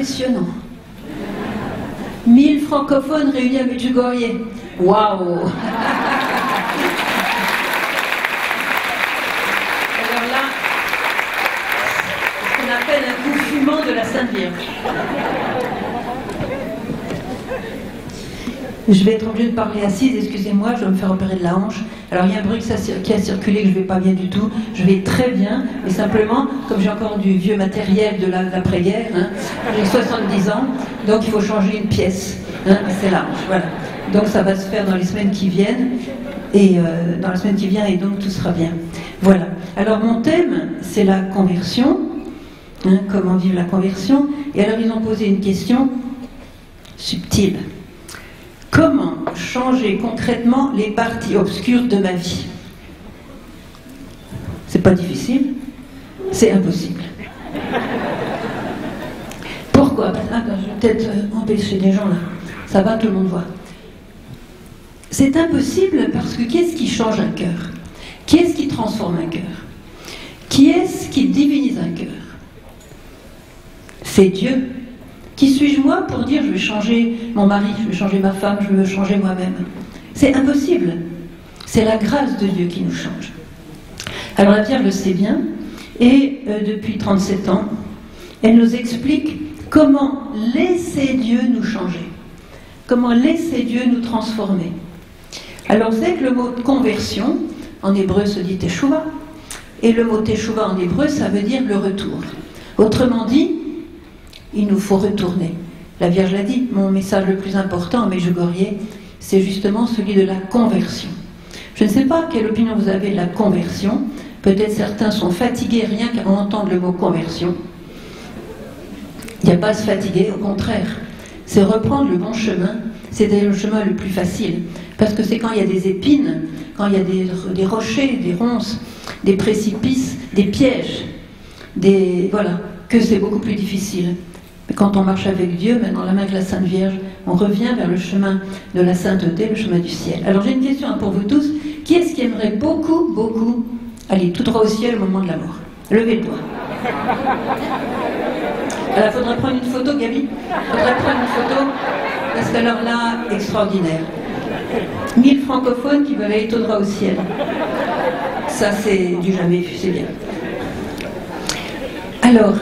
impressionnant. 1000 francophones réunis à Medjugorje. Waouh Alors là, ce qu'on appelle un coup fumant de la Sainte Vierge. Je vais être obligée de parler assise, excusez-moi, je vais me faire opérer de la hanche. Alors il y a un bruit qui a circulé que je ne vais pas bien du tout. Je vais très bien, mais simplement, comme j'ai encore du vieux matériel de l'après-guerre, hein, j'ai 70 ans, donc il faut changer une pièce. Hein, c'est la hanche, voilà. Donc ça va se faire dans les semaines qui viennent, et euh, dans la semaine qui vient, et donc tout sera bien. Voilà. Alors mon thème, c'est la conversion. Hein, comment vivre la conversion. Et alors ils ont posé une question subtile. Comment changer concrètement les parties obscures de ma vie? C'est pas difficile, c'est impossible. Pourquoi? Ah, Je vais peut-être euh, empêcher des gens là. Ça va, tout le monde voit. C'est impossible parce que qu'est-ce qui change un cœur? Qui est-ce qui transforme un cœur? Qui est-ce qui divinise un cœur? C'est Dieu. Qui suis-je moi pour dire je vais changer mon mari, je vais changer ma femme, je veux changer moi-même? C'est impossible. C'est la grâce de Dieu qui nous change. Alors la Vierge le sait bien, et euh, depuis 37 ans, elle nous explique comment laisser Dieu nous changer, comment laisser Dieu nous transformer. Alors c'est que le mot conversion, en hébreu se dit teshuva, et le mot teshuva en hébreu, ça veut dire le retour. Autrement dit, il nous faut retourner. La Vierge l'a dit, mon message le plus important mais je c'est justement celui de la conversion. Je ne sais pas quelle opinion vous avez de la conversion. Peut-être certains sont fatigués rien qu'à entendre le mot conversion. Il n'y a pas à se fatiguer, au contraire. C'est reprendre le bon chemin, c'est le chemin le plus facile. Parce que c'est quand il y a des épines, quand il y a des, rochers, des ronces, des précipices, des pièges, voilà, que c'est beaucoup plus difficile. Mais quand on marche avec Dieu, dans la main de la Sainte Vierge, on revient vers le chemin de la sainteté, le chemin du ciel. Alors j'ai une question pour vous tous. Qui est-ce qui aimerait beaucoup, beaucoup aller tout droit au ciel au moment de la mort? Levez le doigt. Il faudrait prendre une photo, Gabi? Faudrait prendre une photo, parce que alors là, extraordinaire. Mille francophones qui veulent aller tout droit au ciel. Ça, c'est du jamais vu, c'est bien. Alors,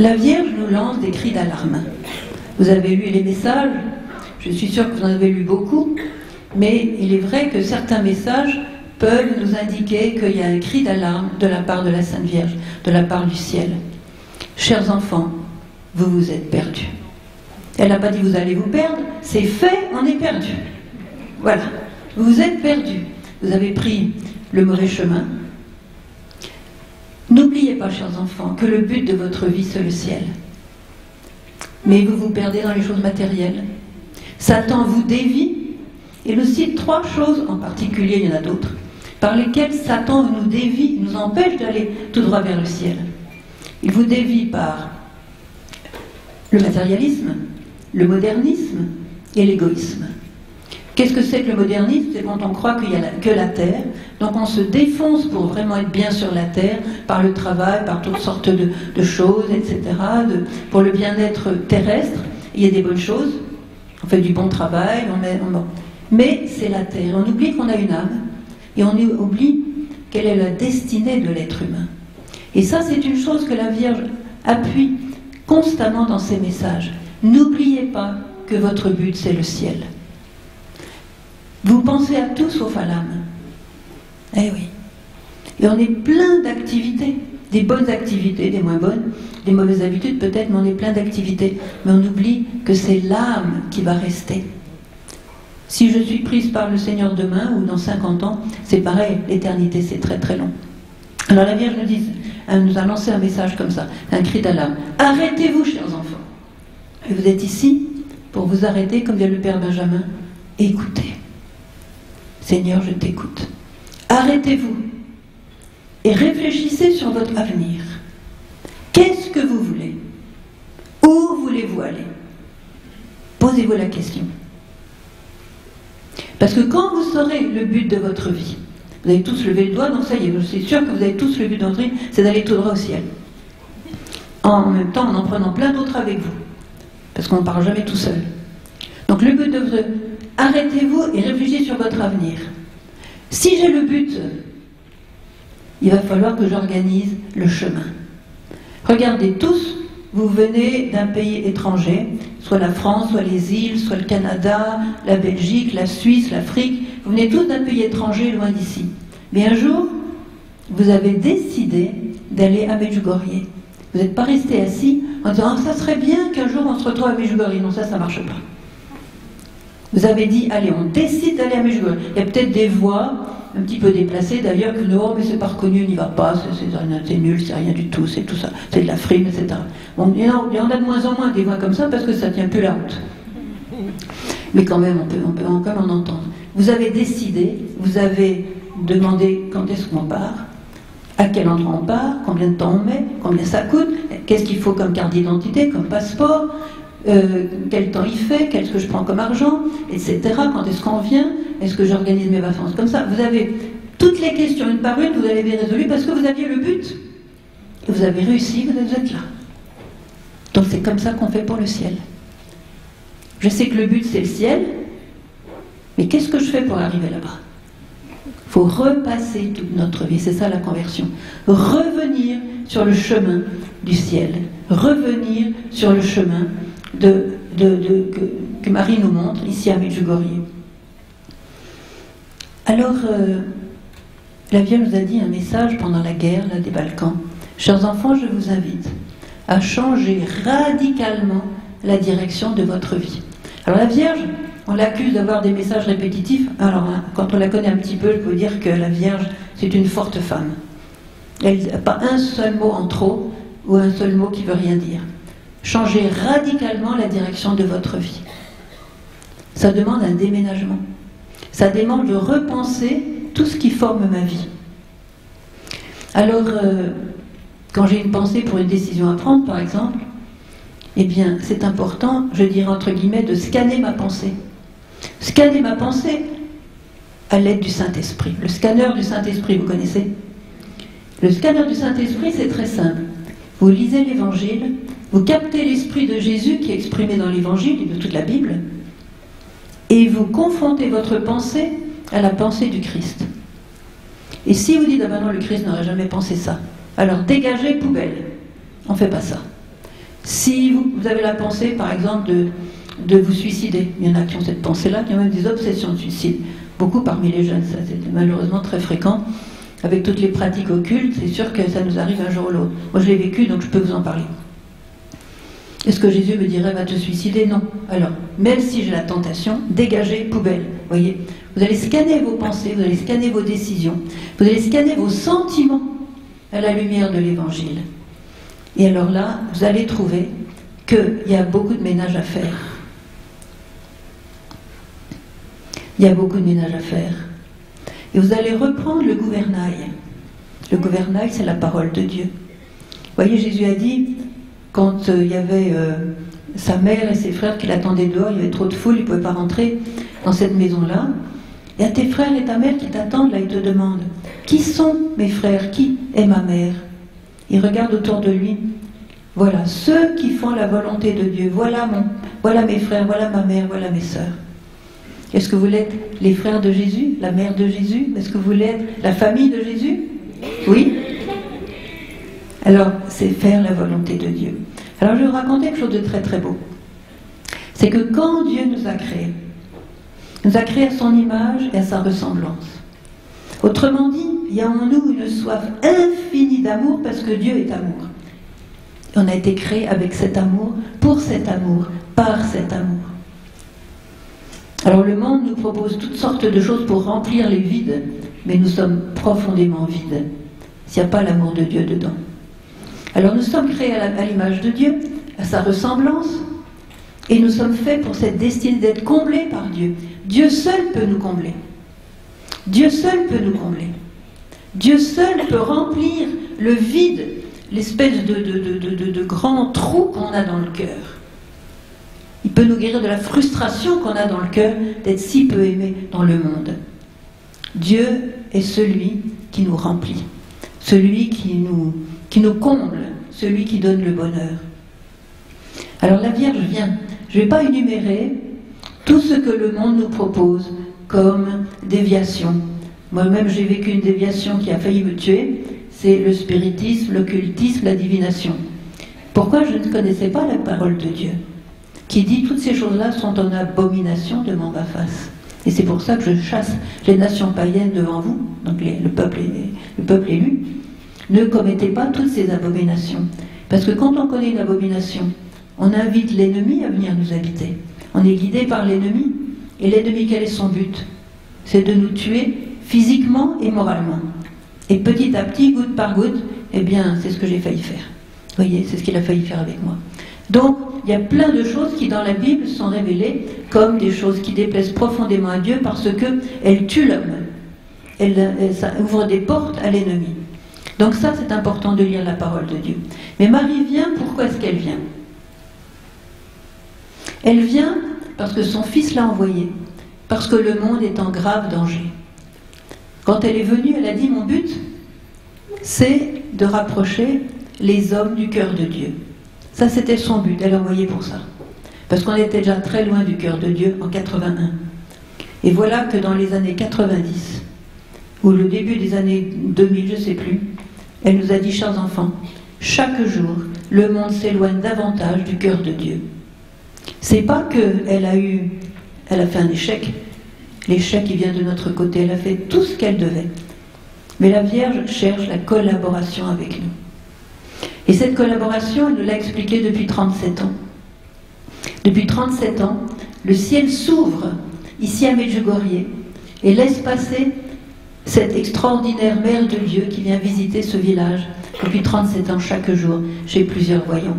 la Vierge nous lance des cris d'alarme. Vous avez lu les messages, je suis sûre que vous en avez lu beaucoup, mais il est vrai que certains messages peuvent nous indiquer qu'il y a un cri d'alarme de la part de la Sainte Vierge, de la part du ciel. Chers enfants, vous vous êtes perdus. Elle n'a pas dit vous allez vous perdre, c'est fait, on est perdu. Voilà, vous vous êtes perdus. Vous avez pris le mauvais chemin, N'oubliez pas, chers enfants, que le but de votre vie, c'est le ciel. Mais vous vous perdez dans les choses matérielles. Satan vous dévie, et nous cite trois choses en particulier, il y en a d'autres, par lesquelles Satan nous dévie, nous empêche d'aller tout droit vers le ciel. Il vous dévie par le matérialisme, le modernisme et l'égoïsme. Qu'est-ce que c'est que le modernisme? C'est quand on croit qu'il n'y a que la terre. Donc on se défonce pour vraiment être bien sur la terre, par le travail, par toutes sortes de, choses, etc., pour le bien-être terrestre. Il y a des bonnes choses, on fait du bon travail, on est, mais c'est la terre. On oublie qu'on a une âme, et on oublie quelle est la destinée de l'être humain. Et ça, c'est une chose que la Vierge appuie constamment dans ses messages. N'oubliez pas que votre but, c'est le ciel. Vous pensez à tout sauf à l'âme. Eh oui. Et on est plein d'activités, des bonnes activités, des moins bonnes, des mauvaises habitudes peut-être, mais on est plein d'activités. Mais on oublie que c'est l'âme qui va rester. Si je suis prise par le Seigneur demain ou dans 50 ans, c'est pareil, l'éternité c'est très très long. Alors la Vierge nous, dit, nous a lancé un message comme ça, un cri d'alarme. Arrêtez-vous, chers enfants. Et vous êtes ici pour vous arrêter, comme dit le Père Benjamin. Écoutez. Seigneur, je t'écoute. Arrêtez-vous et réfléchissez sur votre avenir. Qu'est-ce que vous voulez? Où voulez-vous aller? Posez-vous la question. Parce que quand vous saurez le but de votre vie, vous avez tous levé le doigt, donc ça y est, je suis sûr que vous avez tous le but d'entrer, c'est d'aller tout droit au ciel. en même temps en en prenant plein d'autres avec vous. Parce qu'on ne parle jamais tout seul. Donc le but de vous... Arrêtez-vous et réfléchissez sur votre avenir. Si j'ai le but, il va falloir que j'organise le chemin. Regardez tous, vous venez d'un pays étranger, soit la France, soit les îles, soit le Canada, la Belgique, la Suisse, l'Afrique. Vous venez tous d'un pays étranger loin d'ici. Mais un jour, vous avez décidé d'aller à Medjugorje. Vous n'êtes pas resté assis en disant ah, ça serait bien qu'un jour on se retrouve à Medjugorje. Non, ça, ça ne marche pas. Vous avez dit allez, on décide d'aller à Medjugorje. Il y a peut-être des voix un petit peu déplacées d'ailleurs que non, mais c'est pas reconnu, n'y va pas, c'est nul, c'est rien du tout, c'est tout ça, c'est de la frime, etc. Bon, il, y en a de moins en moins des voix comme ça parce que ça tient plus la route. Mais quand même, on peut, on peut encore en entendre. Vous avez décidé, vous avez demandé quand est-ce qu'on part, à quel endroit on part, combien de temps on met, combien ça coûte, qu'est-ce qu'il faut comme carte d'identité, comme passeport, euh, quel temps il fait, qu'est-ce que je prends comme argent, etc. Quand est-ce qu'on vient, est-ce que j'organise mes vacances comme ça. Vous avez toutes les questions une par une, vous avez les résolues parce que vous aviez le but. Vous avez réussi, vous êtes là. Donc c'est comme ça qu'on fait pour le ciel. Je sais que le but c'est le ciel, mais qu'est-ce que je fais pour arriver là-bas? Il faut repasser toute notre vie, c'est ça la conversion. Revenir sur le chemin du ciel, revenir sur le chemin de, que, Marie nous montre ici à Medjugorje. Alors, euh, la Vierge nous a dit un message pendant la guerre là, des Balkans. Chers enfants, je vous invite à changer radicalement la direction de votre vie. Alors la Vierge, on l'accuse d'avoir des messages répétitifs. Alors, hein, quand on la connaît un petit peu, je peux dire que la Vierge, c'est une forte femme. Elle n'a pas un seul mot en trop ou un seul mot qui veut rien dire. Changez radicalement la direction de votre vie. Ça demande un déménagement. Ça demande de repenser tout ce qui forme ma vie. Alors, euh, quand j'ai une pensée pour une décision à prendre, par exemple, eh bien, c'est important, je dirais entre guillemets, de scanner ma pensée. Scanner ma pensée à l'aide du Saint-Esprit. Le scanner du Saint-Esprit, vous connaissez? Le scanner du Saint-Esprit, c'est très simple. Vous lisez l'Évangile, vous captez l'Esprit de Jésus qui est exprimé dans l'Évangile et de toute la Bible, et vous confrontez votre pensée à la pensée du Christ. Et si vous dites, ah ben non, le Christ n'aurait jamais pensé ça, alors dégagez poubelle. On ne fait pas ça. Si vous, avez la pensée, par exemple, de de vous suicider. Il y en a qui ont cette pensée-là, qui ont même des obsessions de suicide. Beaucoup parmi les jeunes, ça c'est malheureusement très fréquent. Avec toutes les pratiques occultes, c'est sûr que ça nous arrive un jour ou l'autre. Moi je l'ai vécu, donc je peux vous en parler. Est-ce que Jésus me dirait va te suicider? Non. Alors, même si j'ai la tentation, dégagez, poubelle. Voyez Vous allez scanner vos pensées, vous allez scanner vos décisions, vous allez scanner vos sentiments à la lumière de l'Évangile. Et alors là, vous allez trouver qu'il y a beaucoup de ménage à faire. Il y a beaucoup de ménage à faire. Et vous allez reprendre le gouvernail. Le gouvernail, c'est la parole de Dieu. Vous voyez, Jésus a dit, quand euh, il y avait euh, sa mère et ses frères qui l'attendaient dehors, il y avait trop de foule, il ne pouvait pas rentrer dans cette maison-là. Il y a tes frères et ta mère qui t'attendent, là, ils te demandent, qui sont mes frères? Qui est ma mère Il regarde autour de lui. Voilà, ceux qui font la volonté de Dieu. Voilà, mon, voilà mes frères, voilà ma mère, voilà mes sœurs. Est-ce que vous l'êtes les frères de Jésus, la mère de Jésus? Est-ce que vous l'êtes la famille de Jésus? Oui? Alors, c'est faire la volonté de Dieu. Alors, je vais vous raconter quelque chose de très très beau. C'est que quand Dieu nous a créés, nous a créés à son image et à sa ressemblance. Autrement dit, il y a en nous une soif infinie d'amour parce que Dieu est amour. On a été créé avec cet amour, pour cet amour, par cet amour. Alors le monde nous propose toutes sortes de choses pour remplir les vides, mais nous sommes profondément vides s'il n'y a pas l'amour de Dieu dedans. Alors nous sommes créés à l'image de Dieu, à sa ressemblance, et nous sommes faits pour cette destinée d'être comblés par Dieu. Dieu seul peut nous combler. Dieu seul peut nous combler. Dieu seul peut remplir le vide, l'espèce de, de, de grand trou qu'on a dans le cœur. Il peut nous guérir de la frustration qu'on a dans le cœur d'être si peu aimé dans le monde. Dieu est celui qui nous remplit, celui qui nous, qui nous comble celui qui donne le bonheur. Alors la Vierge vient. Je ne vais pas énumérer tout ce que le monde nous propose comme déviation. Moi-même, j'ai vécu une déviation qui a failli me tuer. C'est le spiritisme, l'occultisme, la divination. Pourquoi je ne connaissais pas la parole de Dieu qui dit toutes ces choses-là sont en abomination devant ma face. Et c'est pour ça que je chasse les nations païennes devant vous, donc le, peuple, le peuple élu. Ne commettez pas toutes ces abominations. Parce que quand on connaît une abomination, on invite l'ennemi à venir nous habiter. On est guidé par l'ennemi. Et l'ennemi, quel est son but? C'est de nous tuer physiquement et moralement. Et petit à petit, goutte par goutte, eh bien, c'est ce que j'ai failli faire. Vous voyez, c'est ce qu'il a failli faire avec moi. Donc, il y a plein de choses qui dans la Bible sont révélées comme des choses qui déplaisent profondément à Dieu parce qu'elles tuent l'homme. Elles, ça ouvre des portes à l'ennemi. Donc ça, c'est important de lire la parole de Dieu. Mais Marie vient, pourquoi est-ce qu'elle vient? Elle vient parce que son fils l'a envoyée, parce que le monde est en grave danger. Quand elle est venue, elle a dit, mon but, c'est de rapprocher les hommes du cœur de Dieu. Ça, c'était son but, elle envoyé pour ça. Parce qu'on était déjà très loin du cœur de Dieu en 81. Et voilà que dans les années 90, ou le début des années 2000, je ne sais plus, elle nous a dit, chers enfants, chaque jour, le monde s'éloigne davantage du cœur de Dieu. C'est pas qu'elle a eu, elle a fait un échec, l'échec qui vient de notre côté, elle a fait tout ce qu'elle devait. Mais la Vierge cherche la collaboration avec nous. Et cette collaboration, elle nous l'a expliqué depuis 37 ans. Depuis 37 ans, le ciel s'ouvre ici à Medjugorje et laisse passer cette extraordinaire mère de Dieu qui vient visiter ce village depuis 37 ans chaque jour chez plusieurs voyants.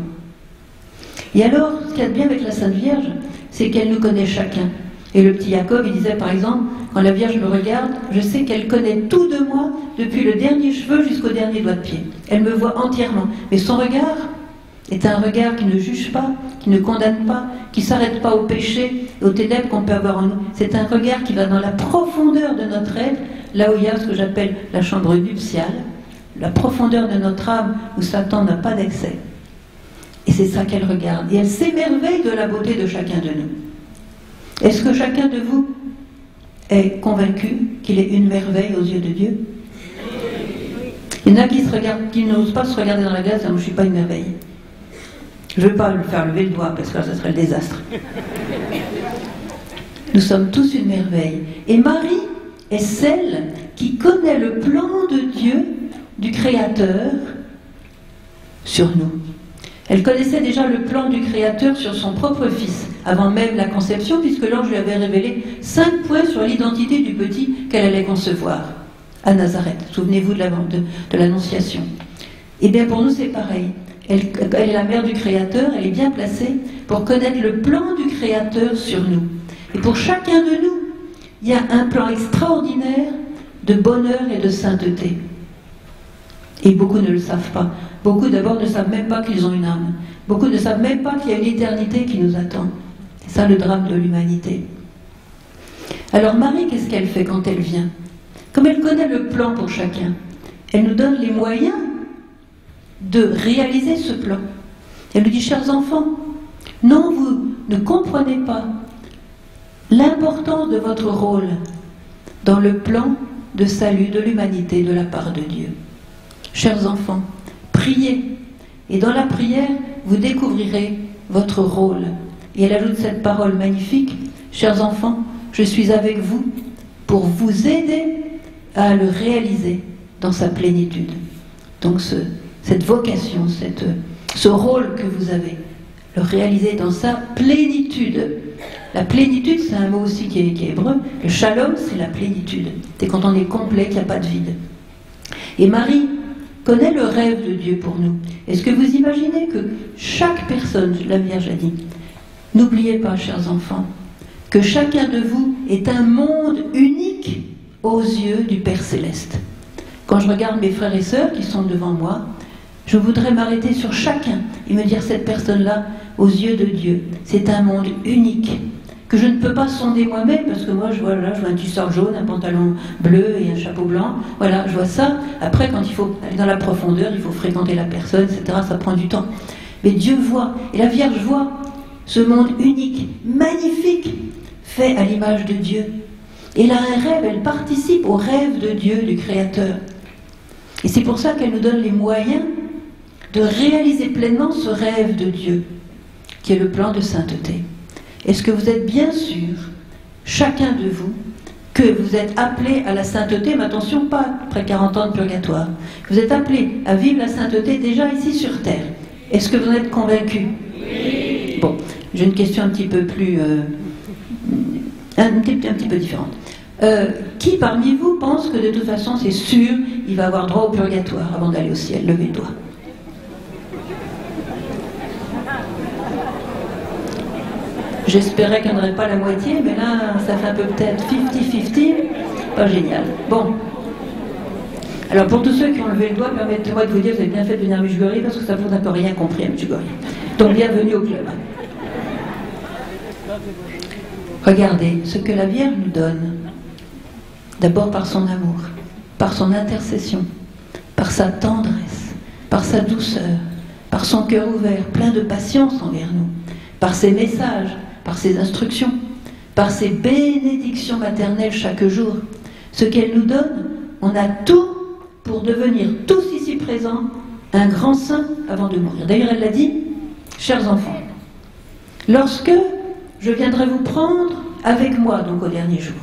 Et alors, ce qu'il y a de bien avec la Sainte Vierge, c'est qu'elle nous connaît chacun. Et le petit Jacob, il disait par exemple, quand la Vierge me regarde, je sais qu'elle connaît tout de moi, depuis le dernier cheveu jusqu'au dernier doigt de pied. Elle me voit entièrement. Mais son regard est un regard qui ne juge pas, qui ne condamne pas, qui ne s'arrête pas au péché, aux ténèbres qu'on peut avoir en nous. C'est un regard qui va dans la profondeur de notre être, là où il y a ce que j'appelle la chambre nuptiale, la profondeur de notre âme où Satan n'a pas d'accès. Et c'est ça qu'elle regarde. Et elle s'émerveille de la beauté de chacun de nous. Est-ce que chacun de vous est convaincu qu'il est une merveille aux yeux de Dieu? Il y en a qui, qui n'osent pas se regarder dans la glace, je ne suis pas une merveille. Je ne veux pas lui faire lever le doigt parce que là, ce serait le désastre. Nous sommes tous une merveille. Et Marie est celle qui connaît le plan de Dieu, du Créateur, sur nous. Elle connaissait déjà le plan du Créateur sur son propre fils, avant même la conception, puisque l'ange lui avait révélé cinq points sur l'identité du petit qu'elle allait concevoir à Nazareth. Souvenez-vous de l'Annonciation. Et eh bien pour nous, c'est pareil. Elle, est la mère du Créateur, elle est bien placée pour connaître le plan du Créateur sur nous. Et pour chacun de nous, il y a un plan extraordinaire de bonheur et de sainteté. Et beaucoup ne le savent pas. Beaucoup d'abord ne savent même pas qu'ils ont une âme. Beaucoup ne savent même pas qu'il y a une éternité qui nous attend. C'est ça le drame de l'humanité. Alors Marie, qu'est-ce qu'elle fait quand elle vient? Comme elle connaît le plan pour chacun, elle nous donne les moyens de réaliser ce plan. Elle nous dit, chers enfants, non, vous ne comprenez pas l'importance de votre rôle dans le plan de salut de l'humanité de la part de Dieu. Chers enfants, priez. Et dans la prière, vous découvrirez votre rôle. Et elle ajoute cette parole magnifique, chers enfants, je suis avec vous pour vous aider à le réaliser dans sa plénitude. Donc cette vocation, ce rôle que vous avez, le réaliser dans sa plénitude. La plénitude, c'est un mot aussi qui est, hébreu. Le shalom, c'est la plénitude. C'est quand on est complet, qu'il n'y a pas de vide. Et Marie connaît le rêve de Dieu pour nous. Est-ce que vous imaginez que chaque personne, la Vierge a dit, n'oubliez pas, chers enfants, que chacun de vous est un monde unique aux yeux du Père céleste. Quand je regarde mes frères et sœurs qui sont devant moi, je voudrais m'arrêter sur chacun et me dire cette personne-là, aux yeux de Dieu, c'est un monde unique, que je ne peux pas sonder moi-même, parce que moi, je vois, là, je vois un tusseur jaune, un pantalon bleu et un chapeau blanc. Voilà, je vois ça. Après, quand il faut aller dans la profondeur, il faut fréquenter la personne, etc., ça prend du temps. Mais Dieu voit, et la Vierge voit ce monde unique, magnifique, fait à l'image de Dieu. Et là, un rêve, elle participe au rêve de Dieu, du Créateur. Et c'est pour ça qu'elle nous donne les moyens de réaliser pleinement ce rêve de Dieu, qui est le plan de sainteté. Est-ce que vous êtes bien sûr, chacun de vous, que vous êtes appelé à la sainteté, mais attention, pas après 40 ans de purgatoire. Vous êtes appelé à vivre la sainteté déjà ici sur Terre. Est-ce que vous en êtes convaincu? Oui. Bon, j'ai une question un petit peu plus. Euh, un, petit, un, petit, peu différente. Euh, qui parmi vous pense que de toute façon, c'est sûr, il va avoir droit au purgatoire avant d'aller au ciel? Levez le doigt. J'espérais qu'il n'y en aurait pas la moitié, mais là, ça fait un peu peut-être 50-50. Pas génial. Bon. Alors, pour tous ceux qui ont levé le doigt, permettez-moi de vous dire, vous avez bien fait de venir à Mujugori parce que ça vous n'a pas rien compris à Mujugori. Donc, bienvenue au club. Regardez ce que la Vierge nous donne. D'abord par son amour, par son intercession, par sa tendresse, par sa douceur, par son cœur ouvert, plein de patience envers nous, par ses messages, par ses instructions, par ses bénédictions maternelles chaque jour. Ce qu'elle nous donne, on a tout pour devenir tous ici présents un grand saint avant de mourir. D'ailleurs, elle l'a dit, chers enfants, lorsque je viendrai vous prendre avec moi, donc au dernier jour,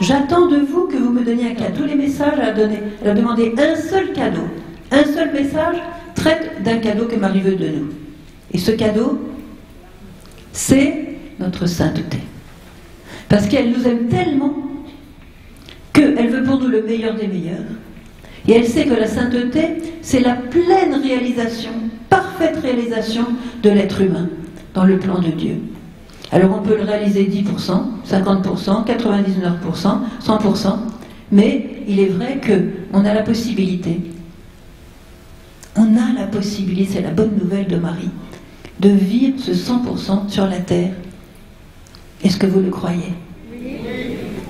j'attends de vous que vous me donniez un cadeau. Tous les messages, à donner, elle a demandé un seul cadeau. Un seul message traite d'un cadeau que Marie veut de nous. Et ce cadeau, c'est notre sainteté. Parce qu'elle nous aime tellement qu'elle veut pour nous le meilleur des meilleurs. Et elle sait que la sainteté, c'est la pleine réalisation, parfaite réalisation de l'être humain dans le plan de Dieu. Alors on peut le réaliser 10%, 50%, 99%, 100%, mais il est vrai qu'on a la possibilité, on a la possibilité, c'est la bonne nouvelle de Marie, de vivre ce 100% sur la terre est-ce que vous le croyez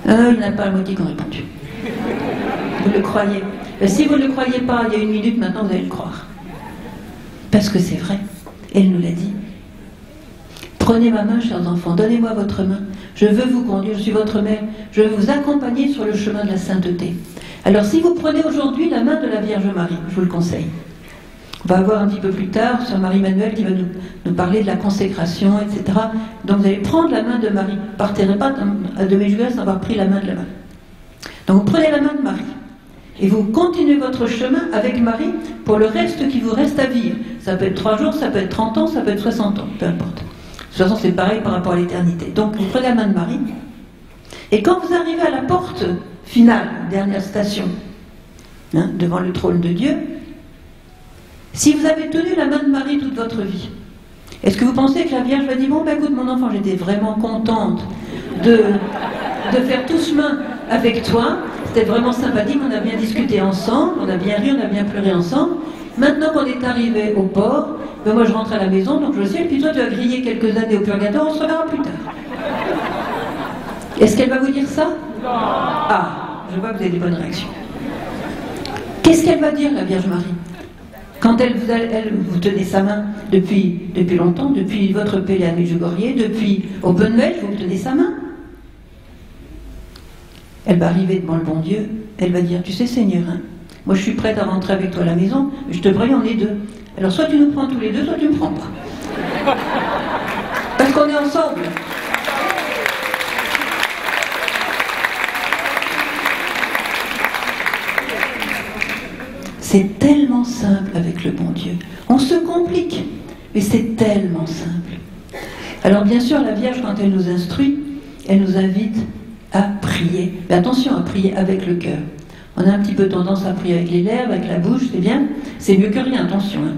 euh, Il n'y a pas la moitié qui ont répondu. Vous le croyez euh, Si vous ne le croyez pas, il y a une minute maintenant, vous allez le croire. Parce que c'est vrai. Elle nous l'a dit. Prenez ma main, chers enfants, donnez-moi votre main. Je veux vous conduire, je suis votre mère. Je veux vous accompagner sur le chemin de la sainteté. Alors si vous prenez aujourd'hui la main de la Vierge Marie, je vous le conseille, on va voir un petit peu plus tard sur Marie-Manuel qui va nous, parler de la consécration, etc. Donc vous allez prendre la main de Marie. Partez pas de mes joueurs sans avoir pris la main de la Marie. Donc vous prenez la main de Marie. Et vous continuez votre chemin avec Marie pour le reste qui vous reste à vivre. Ça peut être 3 jours, ça peut être 30 ans, ça peut être 60 ans, peu importe. De toute façon, c'est pareil par rapport à l'éternité. Donc vous prenez la main de Marie. Et quand vous arrivez à la porte finale, dernière station, hein, devant le trône de Dieu, si vous avez tenu la main de Marie toute votre vie, est-ce que vous pensez que la Vierge va dire Bon, ben écoute, mon enfant, j'étais vraiment contente de, de faire tout chemin avec toi. C'était vraiment sympathique, on a bien discuté ensemble, on a bien ri, on a bien pleuré ensemble. Maintenant qu'on est arrivé au port, ben moi je rentre à la maison, donc je sais, puis toi tu as grillé quelques années au purgatoire, on se reverra plus tard. Est-ce qu'elle va vous dire ça? Ah, je vois que vous avez des bonnes réactions. Qu'est-ce qu'elle va dire, la Vierge Marie? Quand elle vous, elle, tenez sa main depuis, depuis longtemps, depuis votre pélé à Medjugorje, depuis Openwell, vous me tenez sa main. Elle va arriver devant le bon Dieu, elle va dire, tu sais Seigneur, hein, moi je suis prête à rentrer avec toi à la maison, je te prie, on est deux. Alors soit tu nous prends tous les deux, soit tu me prends pas. Parce qu'on est ensemble. C'est tellement simple avec le bon Dieu. On se complique, mais c'est tellement simple. Alors bien sûr, la Vierge, quand elle nous instruit, elle nous invite à prier. Mais attention, à prier avec le cœur. On a un petit peu tendance à prier avec les lèvres, avec la bouche, c'est bien. C'est mieux que rien, attention. Hein.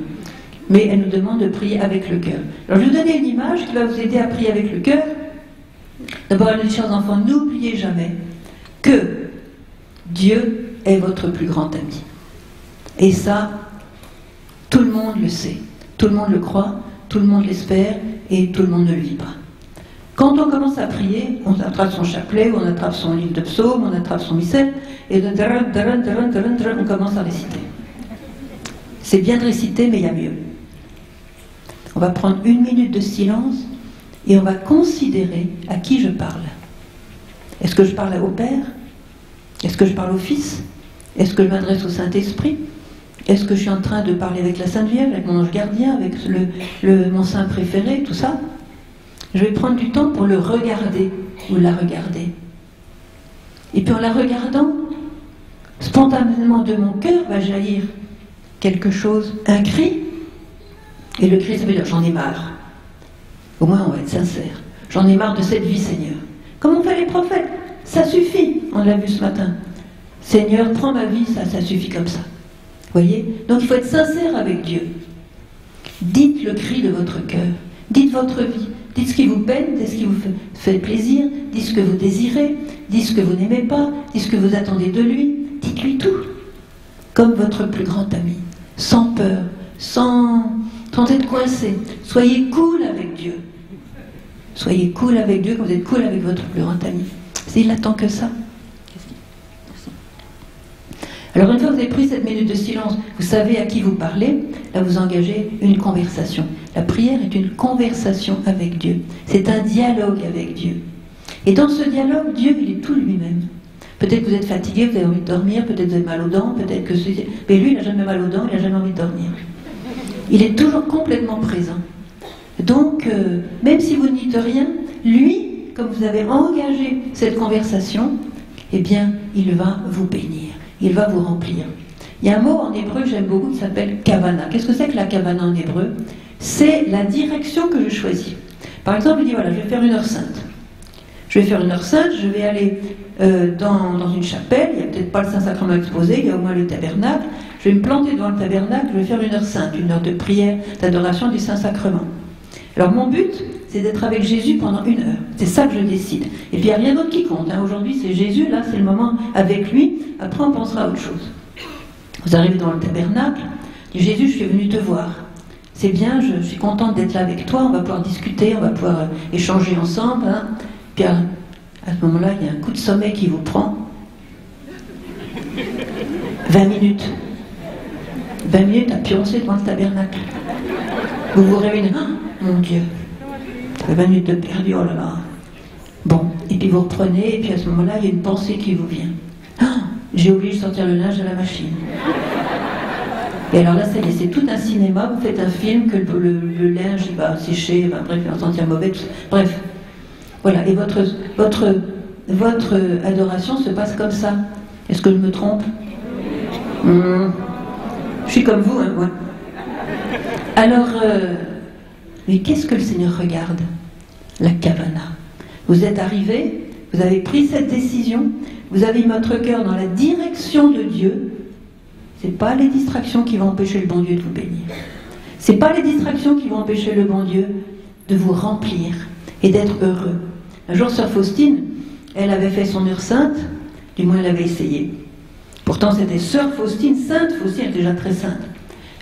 Mais elle nous demande de prier avec le cœur. Alors je vais vous donner une image qui va vous aider à prier avec le cœur. D'abord, elle dit, chers enfants, n'oubliez jamais que Dieu est votre plus grand ami. Et ça, tout le monde le sait, tout le monde le croit, tout le monde l'espère et tout le monde ne le vit. Quand on commence à prier, on attrape son chapelet, on attrape son livre de psaume, on attrape son missel, et on commence à réciter. C'est bien de réciter, mais il y a mieux. On va prendre une minute de silence et on va considérer à qui je parle. Est-ce que je parle au Père? Est-ce que je parle au Fils? Est-ce que je m'adresse au Saint-Esprit? Est-ce que je suis en train de parler avec la Sainte Vierge, avec mon ange gardien, avec le, mon saint préféré, tout ça? Je vais prendre du temps pour le regarder ou la regarder. Et puis en la regardant, spontanément de mon cœur va jaillir quelque chose, un cri. Et le cri, ça veut dire j'en ai marre. Au moins, on va être sincère. J'en ai marre de cette vie, Seigneur. Comme on fait les prophètes, ça suffit. On l'a vu ce matin. Seigneur, prends ma vie, ça, ça suffit comme ça. Voyez? Donc il faut être sincère avec Dieu. Dites le cri de votre cœur. Dites votre vie. Dites ce qui vous peine, dites ce qui vous fait plaisir, dites ce que vous désirez, dites ce que vous n'aimez pas, dites ce que vous attendez de lui. Dites-lui tout. Comme votre plus grand ami. Sans peur, sans, être coincé. Soyez cool avec Dieu. Soyez cool avec Dieu comme vous êtes cool avec votre plus grand ami. Il attend que ça. Alors une fois que vous avez pris cette minute de silence, vous savez à qui vous parlez, là vous engagez une conversation. La prière est une conversation avec Dieu. C'est un dialogue avec Dieu. Et dans ce dialogue, Dieu, il est tout lui-même. Peut-être que vous êtes fatigué, vous avez envie de dormir, peut-être que vous avez mal aux dents, peut-être que... Mais lui, il n'a jamais mal aux dents, il n'a jamais envie de dormir. Il est toujours complètement présent. Donc, euh, même si vous ne dites rien, lui, comme vous avez engagé cette conversation, eh bien, il va vous bénir, il va vous remplir. Il y a un mot en hébreu que j'aime beaucoup qui s'appelle kavana. Qu'est-ce que c'est que la kavana en hébreu? C'est la direction que je choisis. Par exemple, il dit voilà, je vais faire une heure sainte. Je vais faire une heure sainte, je vais aller euh, dans, dans, une chapelle, il n'y a peut-être pas le Saint-Sacrement exposé, il y a au moins le tabernacle. Je vais me planter devant le tabernacle, je vais faire une heure sainte, une heure de prière, d'adoration du Saint-Sacrement. Alors mon but, c'est d'être avec Jésus pendant une heure. C'est ça que je décide. Et puis il n'y a rien d'autre qui compte. Hein. Aujourd'hui, c'est Jésus, là, c'est le moment avec lui. Après, on pensera à autre chose. Vous arrivez dans le tabernacle, Jésus, je suis venu te voir. C'est bien, je, suis contente d'être là avec toi, on va pouvoir discuter, on va pouvoir euh, échanger ensemble. Hein. Puis à, ce moment-là, il y a un coup de sommeil qui vous prend. 20 minutes. 20 minutes à pioncer devant le tabernacle. Vous vous réveillez, ah, mon Dieu, 20 minutes de perdu, oh là là. Bon, et puis vous reprenez, et puis à ce moment-là, il y a une pensée qui vous vient. Ah, j'ai oublié de sortir le linge de la machine. Et alors là, c'est tout un cinéma, vous faites un film, que le, linge il va sécher, bref, il va sentir mauvais, bref. Voilà, et votre, votre, votre adoration se passe comme ça. Est-ce que je me trompe? Hmm. Je suis comme vous, hein, moi. Alors, euh, mais qu'est-ce que le Seigneur regarde? La Kavana. Vous êtes arrivé, vous avez pris cette décision, vous avez mis votre cœur dans la direction de Dieu. Ce n'est pas les distractions qui vont empêcher le bon Dieu de vous bénir. Ce n'est pas les distractions qui vont empêcher le bon Dieu de vous remplir et d'être heureux. Un jour, sœur Faustine, elle avait fait son heure sainte, du moins elle avait essayé. Pourtant, c'était sœur Faustine, sainte Faustine, elle déjà très sainte.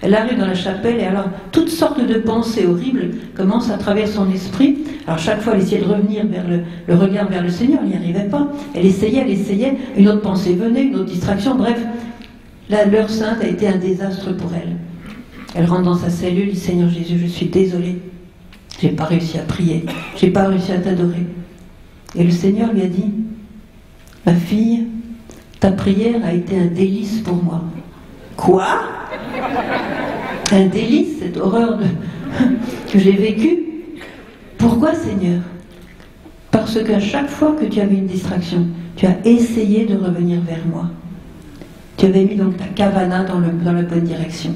Elle arrive dans la chapelle et alors toutes sortes de pensées horribles commencent à travers son esprit. Alors chaque fois, elle essayait de revenir vers le, regard vers le Seigneur, elle n'y arrivait pas. Elle essayait, elle essayait, une autre pensée venait, une autre distraction, bref. L'heure sainte a été un désastre pour elle. Elle rentre dans sa cellule, dit Seigneur Jésus, je suis désolée. J'ai pas réussi à prier, j'ai pas réussi à t'adorer. Et le Seigneur lui a dit Ma fille, ta prière a été un délice pour moi. Quoi? Un délice, cette horreur que j'ai vécue. Pourquoi, Seigneur? Parce qu'à chaque fois que tu avais une distraction, tu as essayé de revenir vers moi. Tu avais mis donc ta cavana dans, dans la bonne direction.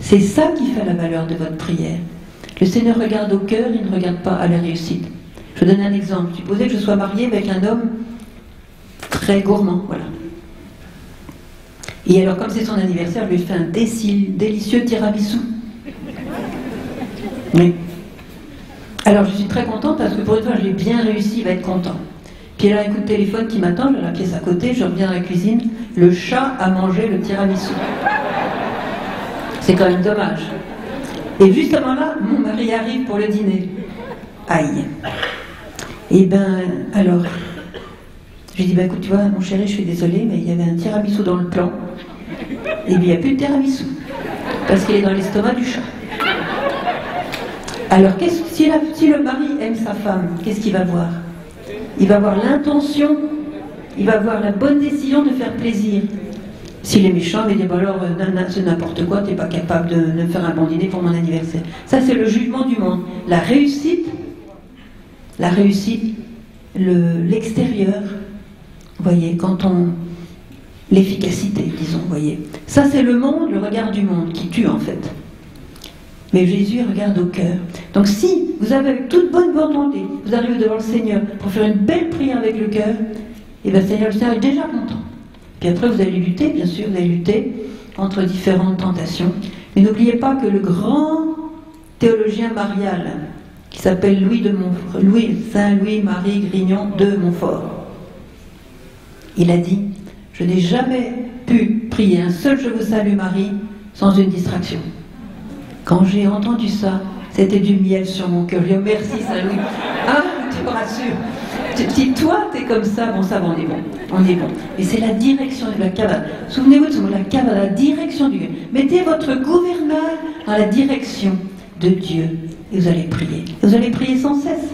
C'est ça qui fait la valeur de votre prière. Le Seigneur regarde au cœur, il ne regarde pas à la réussite. Je donne un exemple. Supposez que je sois mariée avec un homme très gourmand, voilà. Et alors, comme c'est son anniversaire, je lui ai fait un délicieux tiramisu. Alors, je suis très contente parce que pour une fois, je l'ai bien réussi, il va être content. Puis a un coup de téléphone qui m'attend, j'ai la pièce à côté, je reviens dans la cuisine, le chat a mangé le tiramisu. C'est quand même dommage. Et juste avant là, mon mari arrive pour le dîner. Aïe. Et ben alors, j'ai dit, bah écoute, tu vois, mon chéri, je suis désolée, mais il y avait un tiramisu dans le plan. Et il n'y a plus de tiramisu. Parce qu'il est dans l'estomac du chat. Alors, si, si le mari aime sa femme, qu'est-ce qu'il va voir? Il va avoir l'intention, il va avoir la bonne décision de faire plaisir. S'il est méchant, il va dire, bah alors, euh, c'est n'importe quoi, tu n'es pas capable de, de faire un bon dîner pour mon anniversaire. Ça, c'est le jugement du monde. La réussite, la réussite, l'extérieur, vous voyez, quand on. L'efficacité, disons, voyez. Ça, c'est le monde, le regard du monde qui tue, en fait. Mais Jésus regarde au cœur. Donc, si vous avez toute bonne volonté, vous arrivez devant le Seigneur pour faire une belle prière avec le cœur, et eh bien, Seigneur, le Seigneur est déjà content. Puis après, vous allez lutter, bien sûr, vous allez lutter entre différentes tentations. Mais n'oubliez pas que le grand théologien marial, qui s'appelle Louis de Montfort, Louis, Saint Louis-Marie Grignon de Montfort, il a dit Je n'ai jamais pu prier un seul Je vous salue Marie sans une distraction. Quand j'ai entendu ça, c'était du miel sur mon cœur. Je dis merci Saint-Louis. Ah, tu me rassures. Si toi, tu es comme ça, bon, ça va, on est bon. On est bon. Et c'est la direction de la cavale. Souvenez-vous de la cavale, la direction du Dieu. Mettez votre gouvernail dans la direction de Dieu et vous allez prier. vous allez prier sans cesse.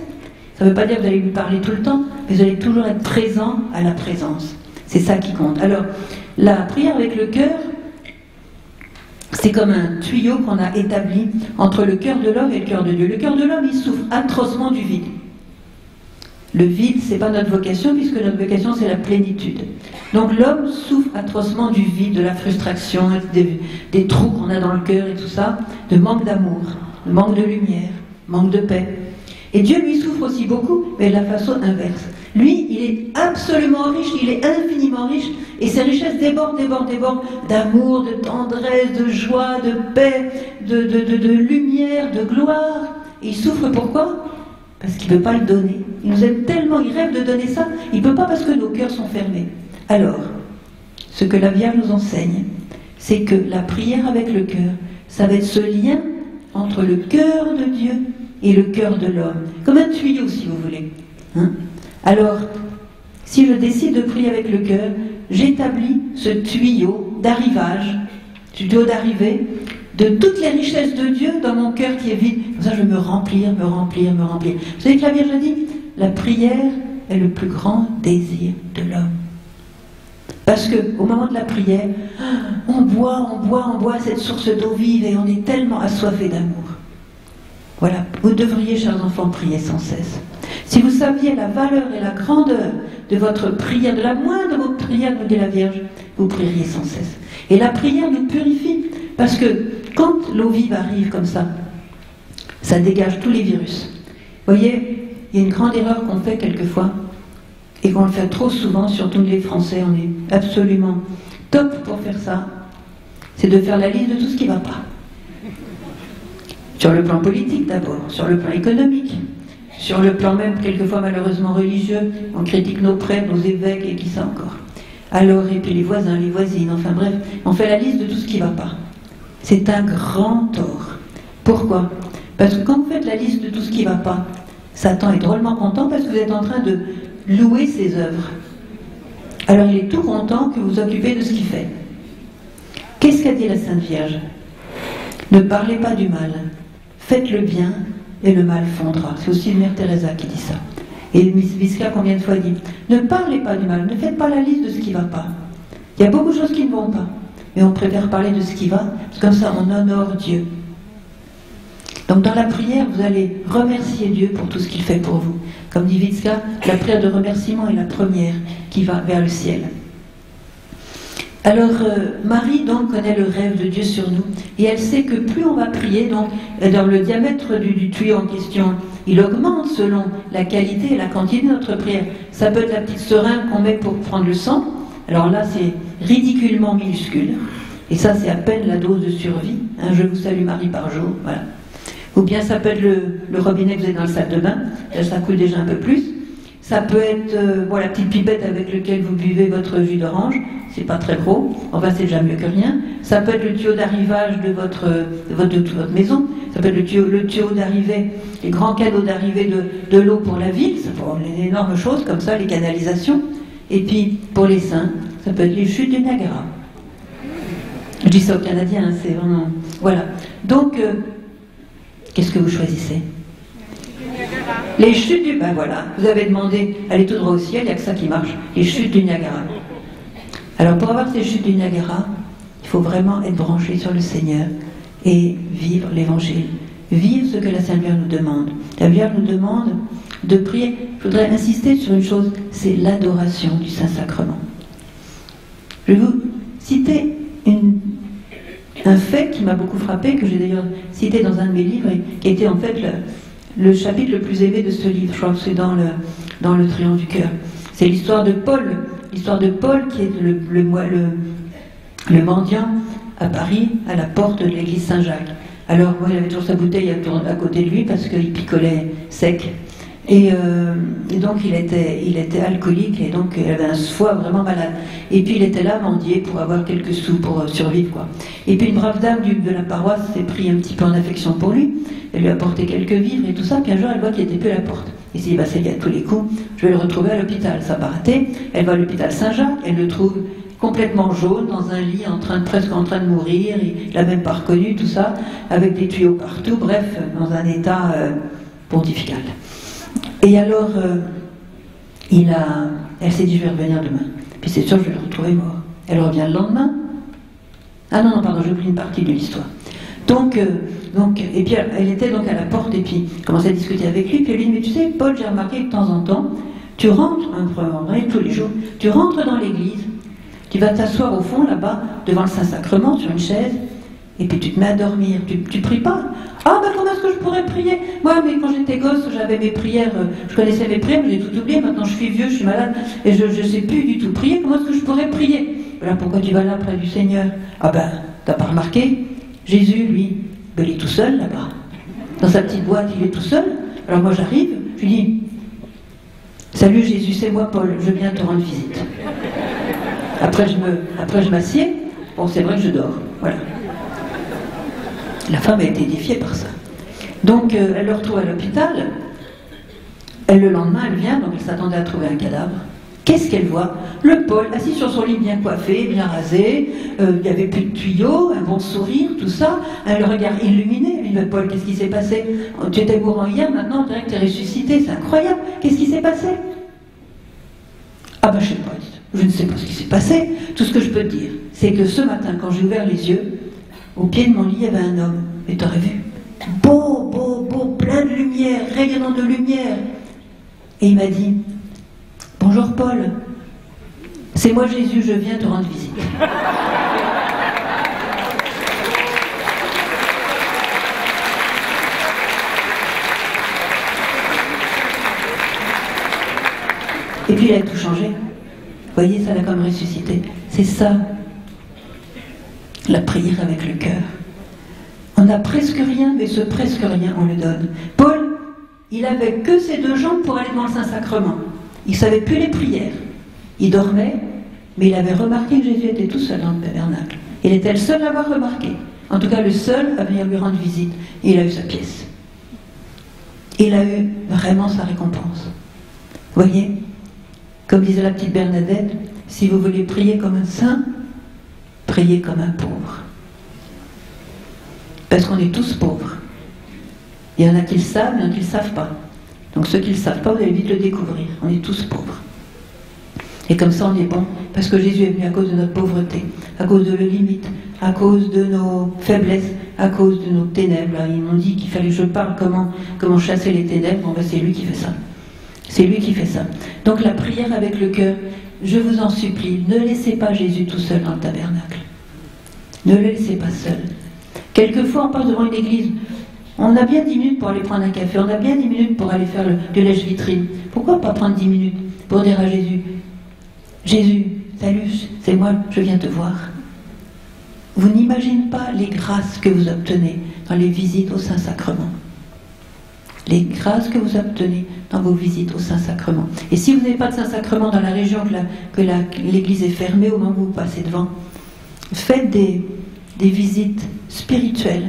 Ça ne veut pas dire que vous allez lui parler tout le temps, vous allez toujours être présent à la présence. C'est ça qui compte. Alors, la prière avec le cœur, c'est comme un tuyau qu'on a établi entre le cœur de l'homme et le cœur de Dieu. Le cœur de l'homme, il souffre atrocement du vide. Le vide, c'est pas notre vocation, puisque notre vocation, c'est la plénitude. Donc l'homme souffre atrocement du vide, de la frustration, des, des trous qu'on a dans le cœur et tout ça, de manque d'amour, de manque de lumière, manque de paix. Et Dieu lui souffre aussi beaucoup, mais de la façon inverse. Lui, il est absolument riche, il est infiniment riche, et ses richesses débordent, débordent, débordent d'amour, de tendresse, de joie, de paix, de, de, lumière, de gloire. Et il souffre pourquoi? Parce qu'il ne peut pas le donner. Il nous aime tellement, il rêve de donner ça, il ne peut pas parce que nos cœurs sont fermés. Alors, ce que la Vierge nous enseigne, c'est que la prière avec le cœur, ça va être ce lien entre le cœur de Dieu et le cœur de l'homme, comme un tuyau si vous voulez. Hein. Alors, si je décide de prier avec le cœur, j'établis ce tuyau d'arrivage, tuyau d'arrivée de toutes les richesses de Dieu dans mon cœur qui est vide. Comme ça, je me remplir, me remplir, me remplir. Vous savez que la Vierge dit La prière est le plus grand désir de l'homme. Parce que au moment de la prière, on boit, on boit, on boit cette source d'eau vive et on est tellement assoiffé d'amour. Voilà, vous devriez, chers enfants, prier sans cesse. Si vous saviez la valeur et la grandeur de votre prière, de la moindre de vos prières, nous dit la Vierge, vous prieriez sans cesse. Et la prière nous purifie, parce que quand l'eau vive arrive comme ça, ça dégage tous les virus. Vous voyez, il y a une grande erreur qu'on fait quelquefois, et qu'on le fait trop souvent, surtout les Français, on est absolument top pour faire ça, c'est de faire la liste de tout ce qui ne va pas. Sur le plan politique d'abord, sur le plan économique, sur le plan même quelquefois malheureusement religieux, on critique nos prêtres, nos évêques et qui ça encore. Alors, et puis les voisins, les voisines, enfin bref, on fait la liste de tout ce qui ne va pas. C'est un grand tort. Pourquoi? Parce que quand vous faites la liste de tout ce qui ne va pas, Satan est drôlement content parce que vous êtes en train de louer ses œuvres. Alors il est tout content que vous occupez de ce qu'il fait. Qu'est-ce qu'a dit la Sainte Vierge? Ne parlez pas du mal, Faites le bien et le mal fondra. C'est aussi Mère Teresa qui dit ça. Et Miss combien de fois dit Ne parlez pas du mal, ne faites pas la liste de ce qui ne va pas. Il y a beaucoup de choses qui ne vont pas, mais on préfère parler de ce qui va, parce que comme ça on honore Dieu. Donc dans la prière, vous allez remercier Dieu pour tout ce qu'il fait pour vous. Comme dit Visca, la prière de remerciement est la première qui va vers le ciel. Alors euh, Marie donc connaît le rêve de Dieu sur nous et elle sait que plus on va prier, donc dans le diamètre du, tuyau en question, il augmente selon la qualité et la quantité de notre prière. Ça peut être la petite seringue qu'on met pour prendre le sang. Alors là c'est ridiculement minuscule et ça c'est à peine la dose de survie. Un je vous salue Marie par jour, voilà. Ou bien ça peut être le, robinet que vous avez dans le salle de bain, ça coule déjà un peu plus. Ça peut être euh, la petite pipette avec laquelle vous buvez votre jus d'orange, c'est pas très gros, enfin c'est déjà mieux que rien. Ça peut être le tuyau d'arrivage de votre, de votre, maison, ça peut être le tuyau, d'arrivée, les grands canaux d'arrivée de, de l'eau pour la ville, ça peut être une énorme chose comme ça, les canalisations. Et puis pour les saints, ça peut être les chutes du Niagara. Je dis ça aux Canadiens, hein, c'est vraiment. Voilà. Donc, euh, qu'est-ce que vous choisissez? Les chutes du. Ben voilà, vous avez demandé, allez tout droit au ciel, il n'y a que ça qui marche. Les chutes du Niagara. Alors, pour avoir ces chutes du Niagara, il faut vraiment être branché sur le Seigneur et vivre l'évangile. Vivre ce que la Sainte Vierge nous demande. La Vierge nous demande de prier. Je voudrais insister sur une chose c'est l'adoration du Saint-Sacrement. Je vais vous citer un fait qui m'a beaucoup frappé, que j'ai d'ailleurs cité dans un de mes livres, et qui était en fait le, chapitre le plus aimé de ce livre. Je crois que c'est dans le, dans le Triomphe du cœur. C'est l'histoire de Paul, l'histoire de Paul qui est le, le, le, mendiant à Paris, à la porte de l'église Saint-Jacques. Alors, moi, il avait toujours sa bouteille à côté de lui parce qu'il picolait sec. Euh, et, donc il était, il était alcoolique et donc il avait un foie vraiment malade. Et puis il était là mendier pour avoir quelques sous pour euh, survivre. Quoi. Et puis une brave dame de la paroisse s'est pris un petit peu en affection pour lui. Elle lui a apporté quelques vivres et tout ça. Puis un jour elle voit qu'il n'était plus à la porte. Et s'est dit, bah, c'est à tous les coups, je vais le retrouver à l'hôpital. Ça va rater. Elle va à l'hôpital Saint-Jacques, elle le trouve complètement jaune, dans un lit, en train, presque en train de mourir. Il l'a même pas reconnu, tout ça, avec des tuyaux partout. Bref, dans un état euh, pontifical. Et alors, euh, il a, elle s'est dit, je vais revenir demain. Puis c'est sûr, je vais le retrouver mort. Elle revient le lendemain. Ah non, non, pardon, j'ai oublié une partie de l'histoire. Donc, euh, donc, et puis elle était donc à la porte et puis commençait à discuter avec lui. Puis elle lui dit, mais tu sais, Paul, j'ai remarqué que de temps en temps, tu rentres, en vrai, tous les jours, tu rentres dans l'église, tu vas t'asseoir au fond là-bas, devant le Saint-Sacrement, sur une chaise, et puis tu te mets à dormir. Tu, tu pries pas. Ah, ben comment est-ce que je pourrais prier? Moi, mais quand j'étais gosse, j'avais mes prières, euh, je connaissais mes prières, j'ai tout oublié. Maintenant, je suis vieux, je suis malade, et je ne sais plus du tout prier. Comment est-ce que je pourrais prier? Voilà pourquoi tu vas là près du Seigneur. Ah ben, t'as pas remarqué? Jésus, lui, ben, il est tout seul là-bas. Dans sa petite boîte, il est tout seul. Alors moi, j'arrive, je lui dis Salut Jésus, c'est moi Paul, je viens te rendre visite. Après, je me, après, je m'assieds. Bon, c'est vrai que je dors. Voilà. La femme a été édifiée par ça. Donc euh, elle le retrouve à l'hôpital. Elle, le lendemain, elle vient, donc elle s'attendait à trouver un cadavre. Qu'est-ce qu'elle voit? Le Paul, assis sur son lit bien coiffé, bien rasé, euh, il n'y avait plus de tuyaux, un bon sourire, tout ça, un regard illuminé. Elle dit, mais Paul, qu'est-ce qui s'est passé? Tu étais mourant hier, maintenant on dirait que tu es ressuscité, c'est incroyable. Qu'est-ce qui s'est passé? Ah ben je sais pas, je ne sais pas ce qui s'est passé. Tout ce que je peux te dire, c'est que ce matin, quand j'ai ouvert les yeux, au pied de mon lit, il y avait un homme. Et t'aurais vu? Beau, beau, beau, plein de lumière, rayonnant de lumière. Et il m'a dit Bonjour Paul, c'est moi Jésus, je viens te rendre visite. Et puis il a tout changé. Vous voyez, ça l'a comme ressuscité. C'est ça la prière avec le cœur. On n'a presque rien, mais ce presque rien, on le donne. Paul, il avait que ses deux jambes pour aller dans le Saint-Sacrement. Il savait plus les prières. Il dormait, mais il avait remarqué que Jésus était tout seul dans le tabernacle. Il était le seul à avoir remarqué. En tout cas, le seul à venir lui rendre visite. Et il a eu sa pièce. Il a eu vraiment sa récompense. Voyez Comme disait la petite Bernadette, si vous voulez prier comme un saint, prier comme un pauvre. Parce qu'on est tous pauvres. Il y en a qui le savent, il y en a qui ne le savent pas. Donc ceux qui ne le savent pas, vous allez vite le découvrir. On est tous pauvres. Et comme ça, on est bon. Parce que Jésus est venu à cause de notre pauvreté, à cause de nos limites, à cause de nos faiblesses, à cause de nos ténèbres. Ils m'ont dit qu'il fallait que je parle comment, comment chasser les ténèbres. Bon, ben, c'est lui qui fait ça. C'est lui qui fait ça. Donc la prière avec le cœur, je vous en supplie, ne laissez pas Jésus tout seul dans le tabernacle. Ne le laissez pas seul. Quelquefois, on passe devant une église. On a bien dix minutes pour aller prendre un café, on a bien dix minutes pour aller faire le, de lèche-vitrine. Pourquoi pas prendre dix minutes pour dire à Jésus Jésus, salut, c'est moi, je viens te voir. Vous n'imaginez pas les grâces que vous obtenez dans les visites au Saint-Sacrement. les grâces que vous obtenez dans vos visites au Saint-Sacrement. Et si vous n'avez pas de Saint-Sacrement dans la région que l'Église est fermée au moment où vous passez devant, faites des visites spirituelles.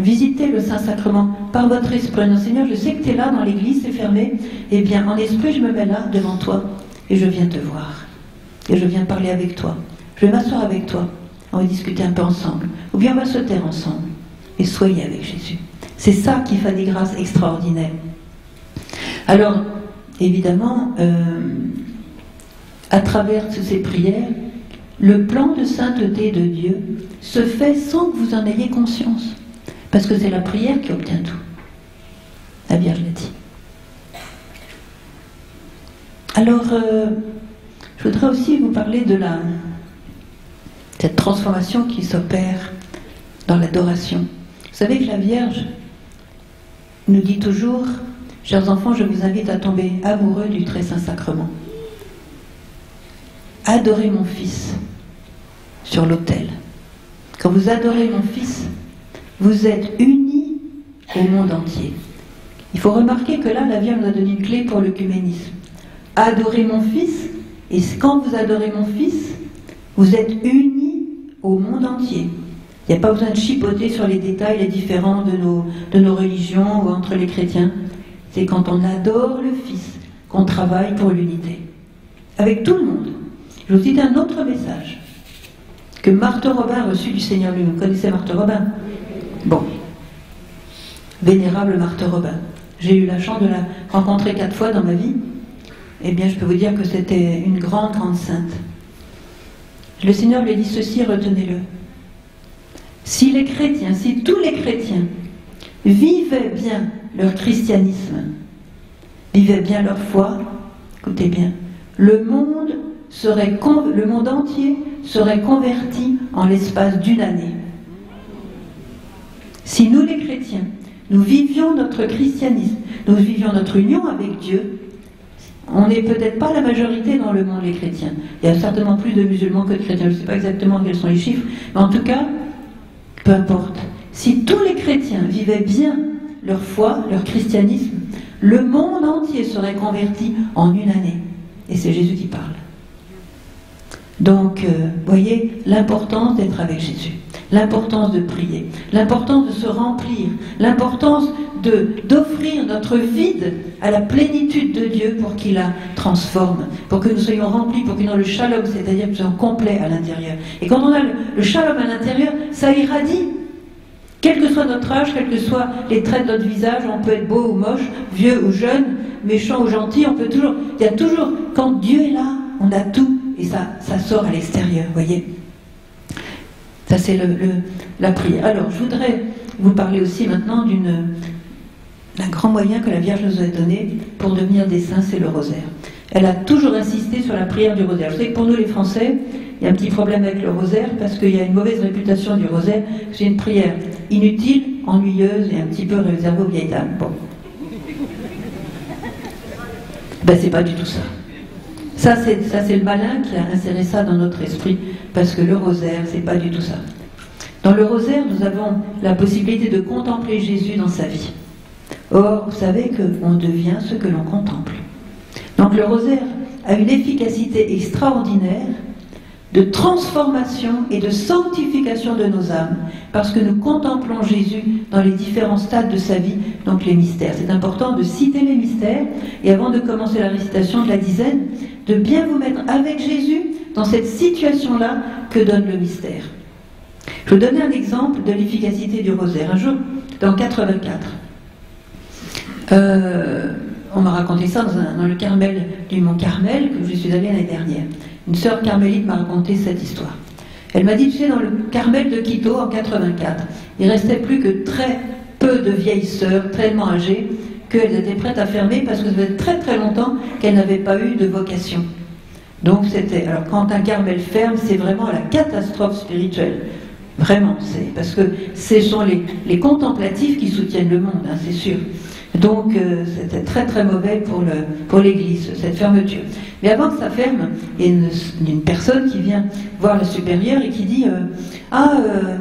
Visitez le Saint-Sacrement par votre esprit. Non, Seigneur, je sais que tu es là dans l'Église, c'est fermé. Eh bien, en esprit, je me mets là devant toi et je viens te voir. Et je viens parler avec toi. Je vais m'asseoir avec toi. On va discuter un peu ensemble. Ou bien on va se taire ensemble. Et soyez avec Jésus. C'est ça qui fait des grâces extraordinaires. Alors, évidemment, euh, à travers toutes ces prières, le plan de sainteté de Dieu se fait sans que vous en ayez conscience. Parce que c'est la prière qui obtient tout. La Vierge l'a dit. Alors, euh, je voudrais aussi vous parler de la, cette transformation qui s'opère dans l'adoration. Vous savez que la Vierge, nous dit toujours, chers enfants, je vous invite à tomber amoureux du très saint sacrement. Adorez mon Fils sur l'autel. Quand vous adorez mon Fils, vous êtes unis au monde entier. Il faut remarquer que là, la Vierge nous a donné une clé pour l'œcuménisme. Adorez mon Fils, et quand vous adorez mon Fils, vous êtes unis au monde entier. Il n'y a pas besoin de chipoter sur les détails, les différents de nos, de nos religions ou entre les chrétiens. C'est quand on adore le Fils qu'on travaille pour l'unité. Avec tout le monde. Je vous cite un autre message que Marthe Robin a reçu du Seigneur lui. Vous connaissez Marthe Robin? Bon. Vénérable Marthe Robin. J'ai eu la chance de la rencontrer quatre fois dans ma vie. Eh bien, je peux vous dire que c'était une grande, grande sainte. Le Seigneur lui dit ceci, retenez-le. Si les chrétiens, si tous les chrétiens vivaient bien leur christianisme, vivaient bien leur foi, écoutez bien, le monde serait le monde entier serait converti en l'espace d'une année. Si nous les chrétiens, nous vivions notre christianisme, nous vivions notre union avec Dieu, on n'est peut-être pas la majorité dans le monde les chrétiens. Il y a certainement plus de musulmans que de chrétiens. Je ne sais pas exactement quels sont les chiffres, mais en tout cas, peu importe. Si tous les chrétiens vivaient bien leur foi, leur christianisme, le monde entier serait converti en une année. Et c'est Jésus qui parle. Donc, euh, voyez l'importance d'être avec Jésus, l'importance de prier, l'importance de se remplir, l'importance d'offrir notre vide à la plénitude de Dieu pour qu'il la transforme, pour que nous soyons remplis, pour qu'il nous ait le shalom, c'est-à-dire que nous soyons complets à l'intérieur. Et quand on a le, shalom à l'intérieur, ça irradie. Quel que soit notre âge, quels que soient les traits de notre visage, on peut être beau ou moche, vieux ou jeune, méchant ou gentil, on peut toujours. Il y a toujours, quand Dieu est là, on a tout et ça, ça sort à l'extérieur, voyez. Ça, c'est le, la prière. Alors, je voudrais vous parler aussi maintenant d'un grand moyen que la Vierge nous a donné pour devenir des saints, c'est le rosaire. Elle a toujours insisté sur la prière du rosaire. Je sais que pour nous, les Français, il y a un petit problème avec le rosaire parce qu'il y a une mauvaise réputation du rosaire. C'est une prière inutile, ennuyeuse et un petit peu réservée aux vieilles dames. Bon. Ben, c'est pas du tout ça. Ça, c'est le malin qui a inséré ça dans notre esprit, parce que le rosaire, c'est pas du tout ça. Dans le rosaire, nous avons la possibilité de contempler Jésus dans sa vie. Or, vous savez qu'on devient ce que l'on contemple. Donc le rosaire a une efficacité extraordinaire de transformation et de sanctification de nos âmes, parce que nous contemplons Jésus dans les différents stades de sa vie, donc les mystères. C'est important de citer les mystères, et avant de commencer la récitation de la dizaine, de bien vous mettre avec Jésus dans cette situation-là que donne le mystère. Je vous donner un exemple de l'efficacité du rosaire. Un jour, dans 84, euh, on m'a raconté ça dans, le Carmel du Mont Carmel, que je suis allée l'année dernière. Une sœur carmélite m'a raconté cette histoire. Elle m'a dit, tu sais, dans le Carmel de Quito en 84, il restait plus que très peu de vieilles sœurs, tellement âgées, qu'elles étaient prêtes à fermer parce que ça faisait très très longtemps qu'elles n'avaient pas eu de vocation. Donc c'était. Alors quand un Carmel ferme, c'est vraiment la catastrophe spirituelle. Vraiment, parce que ce sont les, contemplatifs qui soutiennent le monde, hein, c'est sûr. Donc euh, c'était très très mauvais pour l'Église, cette fermeture. Mais avant que ça ferme, il y a une, personne qui vient voir le supérieur et qui dit euh, Ah, euh,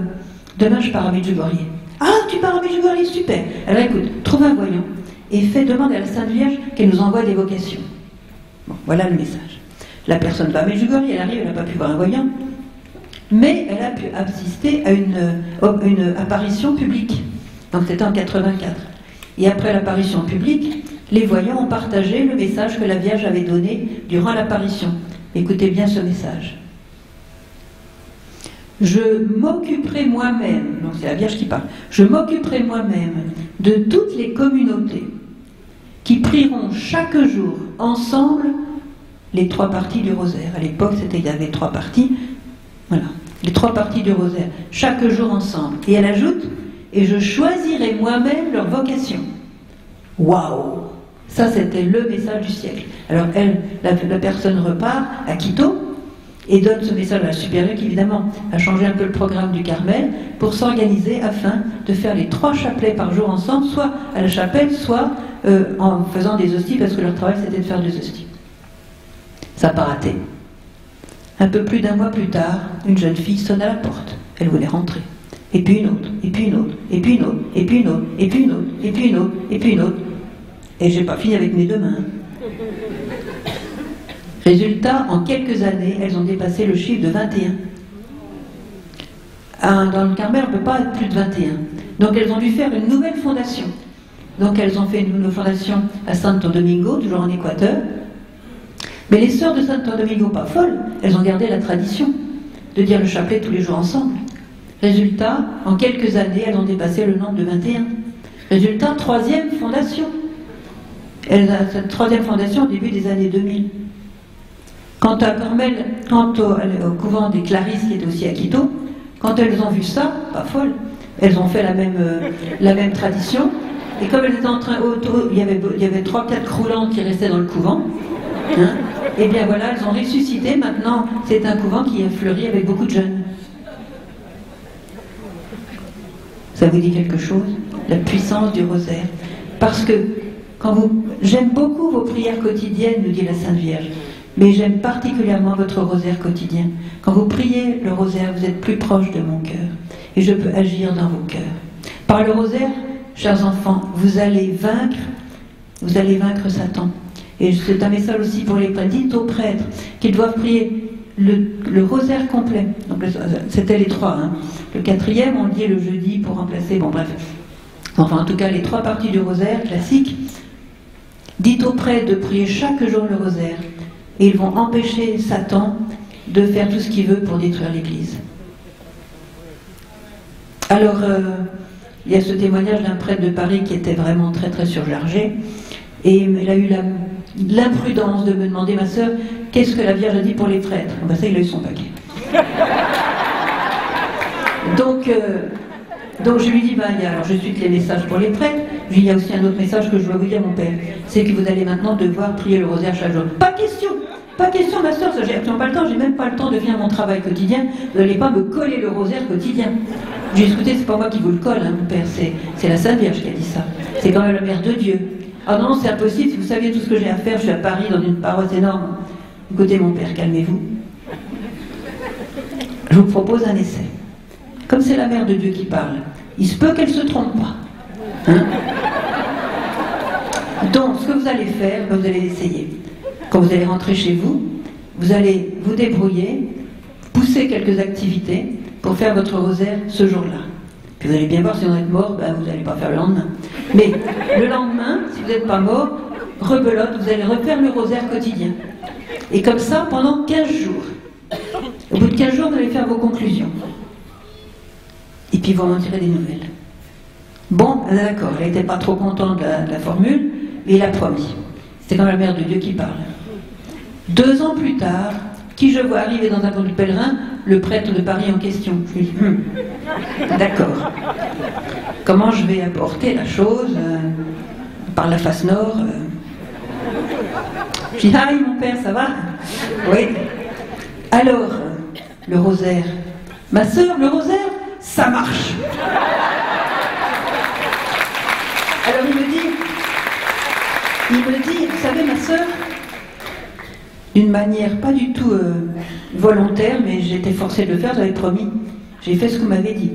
demain je pars à Medjugorje. Ah, tu pars à Medjugorje, super. Alors écoute, trouve un voyant et fait demande à la Sainte Vierge qu'elle nous envoie des vocations. Bon, voilà le message. La personne va à Medjugorje, elle arrive, elle n'a pas pu voir un voyant, mais elle a pu assister à une, une apparition publique. Donc c'était en 84. Et après l'apparition publique, les voyants ont partagé le message que la Vierge avait donné durant l'apparition. Écoutez bien ce message. Je m'occuperai moi-même, donc c'est la Vierge qui parle, je m'occuperai moi-même de toutes les communautés qui prieront chaque jour ensemble les trois parties du rosaire. À l'époque, c'était il y avait trois parties. Voilà, les trois parties du rosaire, chaque jour ensemble. Et elle ajoute et je choisirai moi-même leur vocation. Waouh Ça, c'était le message du siècle. Alors, elle, la, personne repart à Quito et donne ce message à la supérieure qui, évidemment, a changé un peu le programme du Carmel pour s'organiser afin de faire les trois chapelets par jour ensemble, soit à la chapelle, soit euh, en faisant des hosties, parce que leur travail, c'était de faire des hosties. Ça n'a pas raté. Un peu plus d'un mois plus tard, une jeune fille sonne à la porte. Elle voulait rentrer et puis une autre, et puis une autre, et puis une autre, et puis une autre, et puis une autre, et puis une autre, et puis une autre. Et j'ai pas fini avec mes deux mains. Résultat, en quelques années, elles ont dépassé le chiffre de 21. Ah, dans le Carmel, on ne peut pas être plus de 21. Donc elles ont dû faire une nouvelle fondation. Donc elles ont fait une nouvelle fondation à Santo Domingo, toujours en Équateur. Mais les sœurs de Santo Domingo, pas folles, elles ont gardé la tradition de dire le chapelet tous les jours ensemble. Résultat, en quelques années, elles ont dépassé le nombre de 21. Résultat, troisième fondation. Elle a cette troisième fondation au début des années 2000. Quant à Carmel, quant au, couvent des Clarisses qui est aussi à Quito, quand elles ont vu ça, pas folle, elles ont fait la même, euh, la même tradition. Et comme elles étaient en train, il y avait, il y avait trois, quatre croulantes qui restaient dans le couvent. et hein, eh bien voilà, elles ont ressuscité. Maintenant, c'est un couvent qui a fleuri avec beaucoup de jeunes. Ça vous dit quelque chose La puissance du rosaire? Parce que quand vous, j'aime beaucoup vos prières quotidiennes, nous dit la Sainte Vierge, mais j'aime particulièrement votre rosaire quotidien. Quand vous priez le rosaire, vous êtes plus proche de mon cœur, et je peux agir dans vos cœurs. Par le rosaire, chers enfants, vous allez vaincre, vous allez vaincre Satan. Et c'est un message aussi pour les prêtres. Dites aux prêtres qu'ils doivent prier le, rosaire complet. C'était les trois. Hein. Le quatrième, on le dit le jeudi pour remplacer. Bon, bref. Enfin, en tout cas, les trois parties du rosaire classique. Dites aux prêtres de prier chaque jour le rosaire. Et ils vont empêcher Satan de faire tout ce qu'il veut pour détruire l'Église. Alors, euh, il y a ce témoignage d'un prêtre de Paris qui était vraiment très très surchargé. Et il a eu l'imprudence de me demander, ma soeur, qu'est-ce que la Vierge a dit pour les prêtres? Ça, il a eu son paquet. donc, euh, donc je lui dis, ben, alors je suis les messages pour les prêtres. il y a aussi un autre message que je dois vous dire, mon père. C'est que vous allez maintenant devoir prier le rosaire chaque jour. Pas question pas question, ma soeur, j'ai absolument pas le temps, j'ai même pas le temps de faire mon travail quotidien. Vous n'allez pas me coller le rosaire quotidien. J'ai écouté, c'est pas moi qui vous le colle, hein, mon père, c'est la Sainte Vierge qui a dit ça. C'est quand même la mère de Dieu. Ah non, c'est impossible, si vous saviez tout ce que j'ai à faire, je suis à Paris dans une paroisse énorme. Écoutez mon père, calmez-vous. Je vous propose un essai. Comme c'est la mère de Dieu qui parle, il se peut qu'elle se trompe pas. Hein Donc, ce que vous allez faire, ben, vous allez l'essayer. Quand vous allez rentrer chez vous, vous allez vous débrouiller, pousser quelques activités pour faire votre rosaire ce jour-là. Puis vous allez bien voir, si vous êtes mort, ben, vous n'allez pas faire le lendemain. Mais le lendemain, si vous n'êtes pas mort, rebelote, vous allez refaire le rosaire quotidien. Et comme ça, pendant 15 jours. Au bout de 15 jours, vous allez faire vos conclusions. Et puis vous en tirez des nouvelles. Bon, d'accord, elle n'était pas trop contente de la, formule, mais il a promis. C'est quand la mère de Dieu qui parle. Deux ans plus tard, qui je vois arriver dans un camp de pèlerin Le prêtre de Paris en question. Hum, d'accord. Comment je vais apporter la chose euh, par la face nord euh, je dis, ah mon père, ça va Oui. Alors, le rosaire. Ma soeur, le rosaire, ça marche. Alors il me dit, il me dit, vous savez, ma soeur, d'une manière pas du tout euh, volontaire, mais j'étais forcée de le faire, j'avais promis. J'ai fait ce que vous m'avez dit,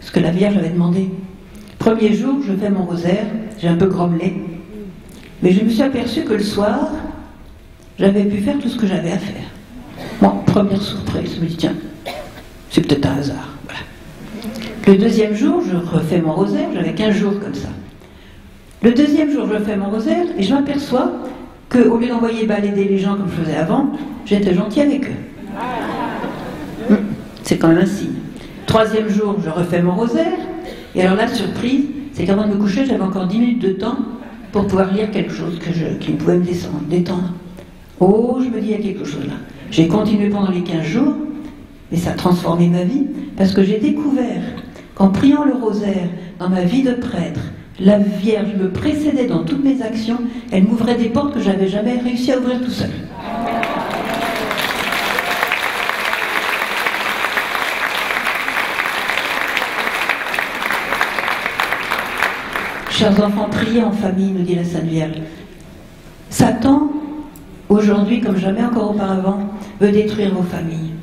ce que la Vierge avait demandé. Premier jour, je fais mon rosaire, j'ai un peu grommelé, mais je me suis aperçu que le soir, j'avais pu faire tout ce que j'avais à faire. Bon, première surprise, je me dis, tiens, c'est peut-être un hasard. Le deuxième jour, je refais mon rosaire, j'avais 15 jours comme ça. Le deuxième jour, je refais mon rosaire et je m'aperçois qu'au lieu d'envoyer balader les gens comme je faisais avant, j'étais gentil avec eux. Hmm, c'est quand même un signe. Troisième jour, je refais mon rosaire. Et alors la surprise, c'est qu'avant de me coucher, j'avais encore 10 minutes de temps pour pouvoir lire quelque chose que je, qui pouvait me détendre. Oh, je me dis, il y a quelque chose là. J'ai continué pendant les 15 jours, mais ça a transformé ma vie, parce que j'ai découvert qu'en priant le rosaire dans ma vie de prêtre, la Vierge me précédait dans toutes mes actions, elle m'ouvrait des portes que j'avais jamais réussi à ouvrir tout seul. Chers enfants, priez en famille, nous dit la Sainte Vierge. Satan, aujourd'hui comme jamais encore auparavant, veut détruire vos familles.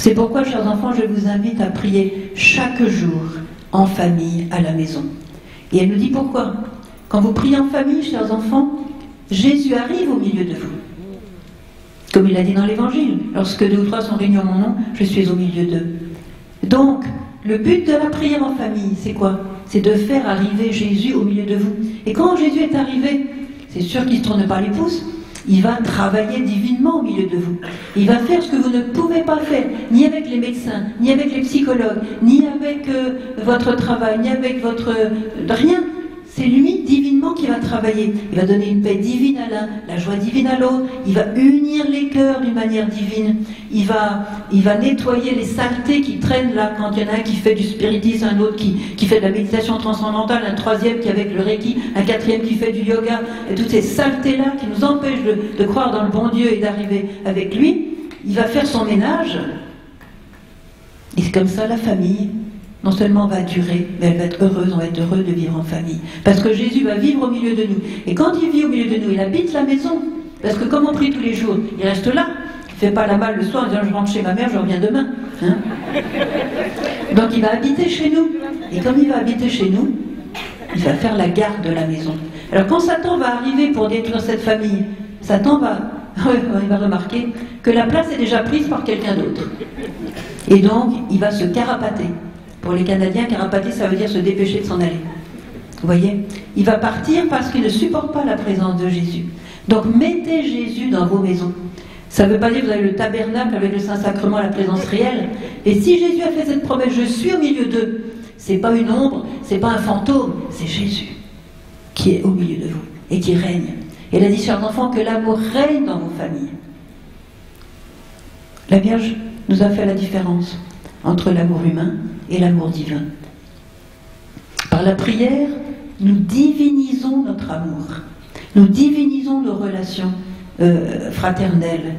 C'est pourquoi, chers enfants, je vous invite à prier chaque jour en famille à la maison. Et elle nous dit pourquoi. Quand vous priez en famille, chers enfants, Jésus arrive au milieu de vous. Comme il a dit dans l'Évangile, lorsque deux ou trois sont réunis en mon nom, je suis au milieu d'eux. Donc, le but de la prière en famille, c'est quoi? C'est de faire arriver Jésus au milieu de vous. Et quand Jésus est arrivé, c'est sûr qu'il ne tourne pas les pouces, il va travailler divinement au milieu de vous. Il va faire ce que vous ne pouvez pas faire, ni avec les médecins, ni avec les psychologues, ni avec euh, votre travail, ni avec votre... rien. C'est lui divinement qui va travailler. Il va donner une paix divine à l'un, la joie divine à l'autre. Il va unir les cœurs d'une manière divine. Il va, nettoyer les saletés qui traînent là quand il y en a un qui fait du spiritisme, un autre qui, qui fait de la méditation transcendantale, un troisième qui avec le Reiki, un quatrième qui fait du yoga. Et toutes ces saletés-là qui nous empêchent de, de croire dans le bon Dieu et d'arriver avec lui, il va faire son ménage. Et c'est comme ça la famille non seulement va durer, mais elle va être heureuse, on va être heureux de vivre en famille. Parce que Jésus va vivre au milieu de nous. Et quand il vit au milieu de nous, il habite la maison. Parce que comme on prie tous les jours, il reste là. Il ne fait pas la malle le soir en disant je rentre chez ma mère, je reviens demain. Hein. Donc il va habiter chez nous. Et comme il va habiter chez nous, il va faire la garde de la maison. Alors quand Satan va arriver pour détruire cette famille, Satan va, il va remarquer que la place est déjà prise par quelqu'un d'autre. Et donc il va se carapater. Pour les Canadiens, carapater, ça veut dire se dépêcher de s'en aller. Vous voyez Il va partir parce qu'il ne supporte pas la présence de Jésus. Donc mettez Jésus dans vos maisons. Ça ne veut pas dire que vous avez le tabernacle avec le Saint-Sacrement, la présence réelle. Et si Jésus a fait cette promesse, je suis au milieu d'eux, c'est pas une ombre, c'est pas un fantôme, c'est Jésus qui est au milieu de vous et qui règne. Et il a dit, chers enfants, que l'amour règne dans vos familles. La Vierge nous a fait la différence entre l'amour humain et l'amour divin. Par la prière, nous divinisons notre amour, nous divinisons nos relations euh, fraternelles.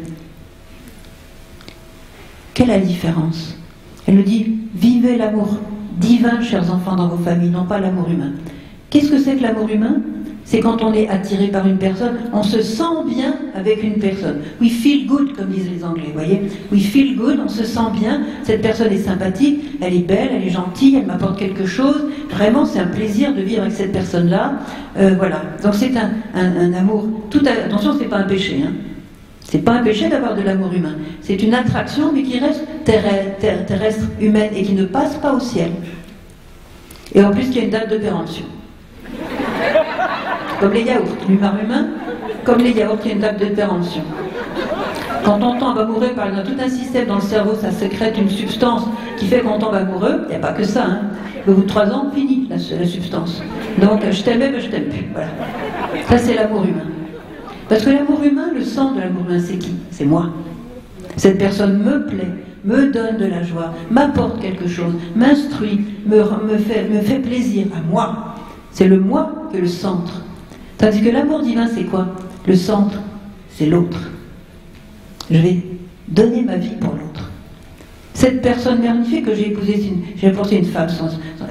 Quelle est la différence? Elle nous dit, vivez l'amour divin, chers enfants, dans vos familles, non pas l'amour humain. Qu'est-ce que c'est que l'amour humain? C'est quand on est attiré par une personne, on se sent bien avec une personne. We feel good, comme disent les Anglais, voyez. We feel good, on se sent bien, cette personne est sympathique, elle est belle, elle est gentille, elle m'apporte quelque chose. Vraiment, c'est un plaisir de vivre avec cette personne-là. Euh, voilà. Donc c'est un, amour. Tout attention, c'est pas un péché. Hein. C'est pas un péché d'avoir de l'amour humain. C'est une attraction, mais qui reste terrestre, humaine et qui ne passe pas au ciel. Et en plus, qui a une date de péremption comme les yaourts, l'humain humain, comme les yaourts qui ont une date de péremption. Quand on tombe amoureux, par exemple, tout un système dans le cerveau, ça sécrète une substance qui fait qu'on tombe amoureux. Il n'y a pas que ça. Hein. Au bout de trois ans, fini la, substance. Donc, je t'aimais, mais je t'aime plus. Voilà. Ça, c'est l'amour humain. Parce que l'amour humain, le sang de l'amour humain, c'est qui? C'est moi. Cette personne me plaît, me donne de la joie, m'apporte quelque chose, m'instruit, me, fait, me fait plaisir à moi. C'est le moi que le centre. Tandis que l'amour divin, c'est quoi? Le centre, c'est l'autre. Je vais donner ma vie pour l'autre. Cette personne magnifique que j'ai épousée, j'ai apporté une femme.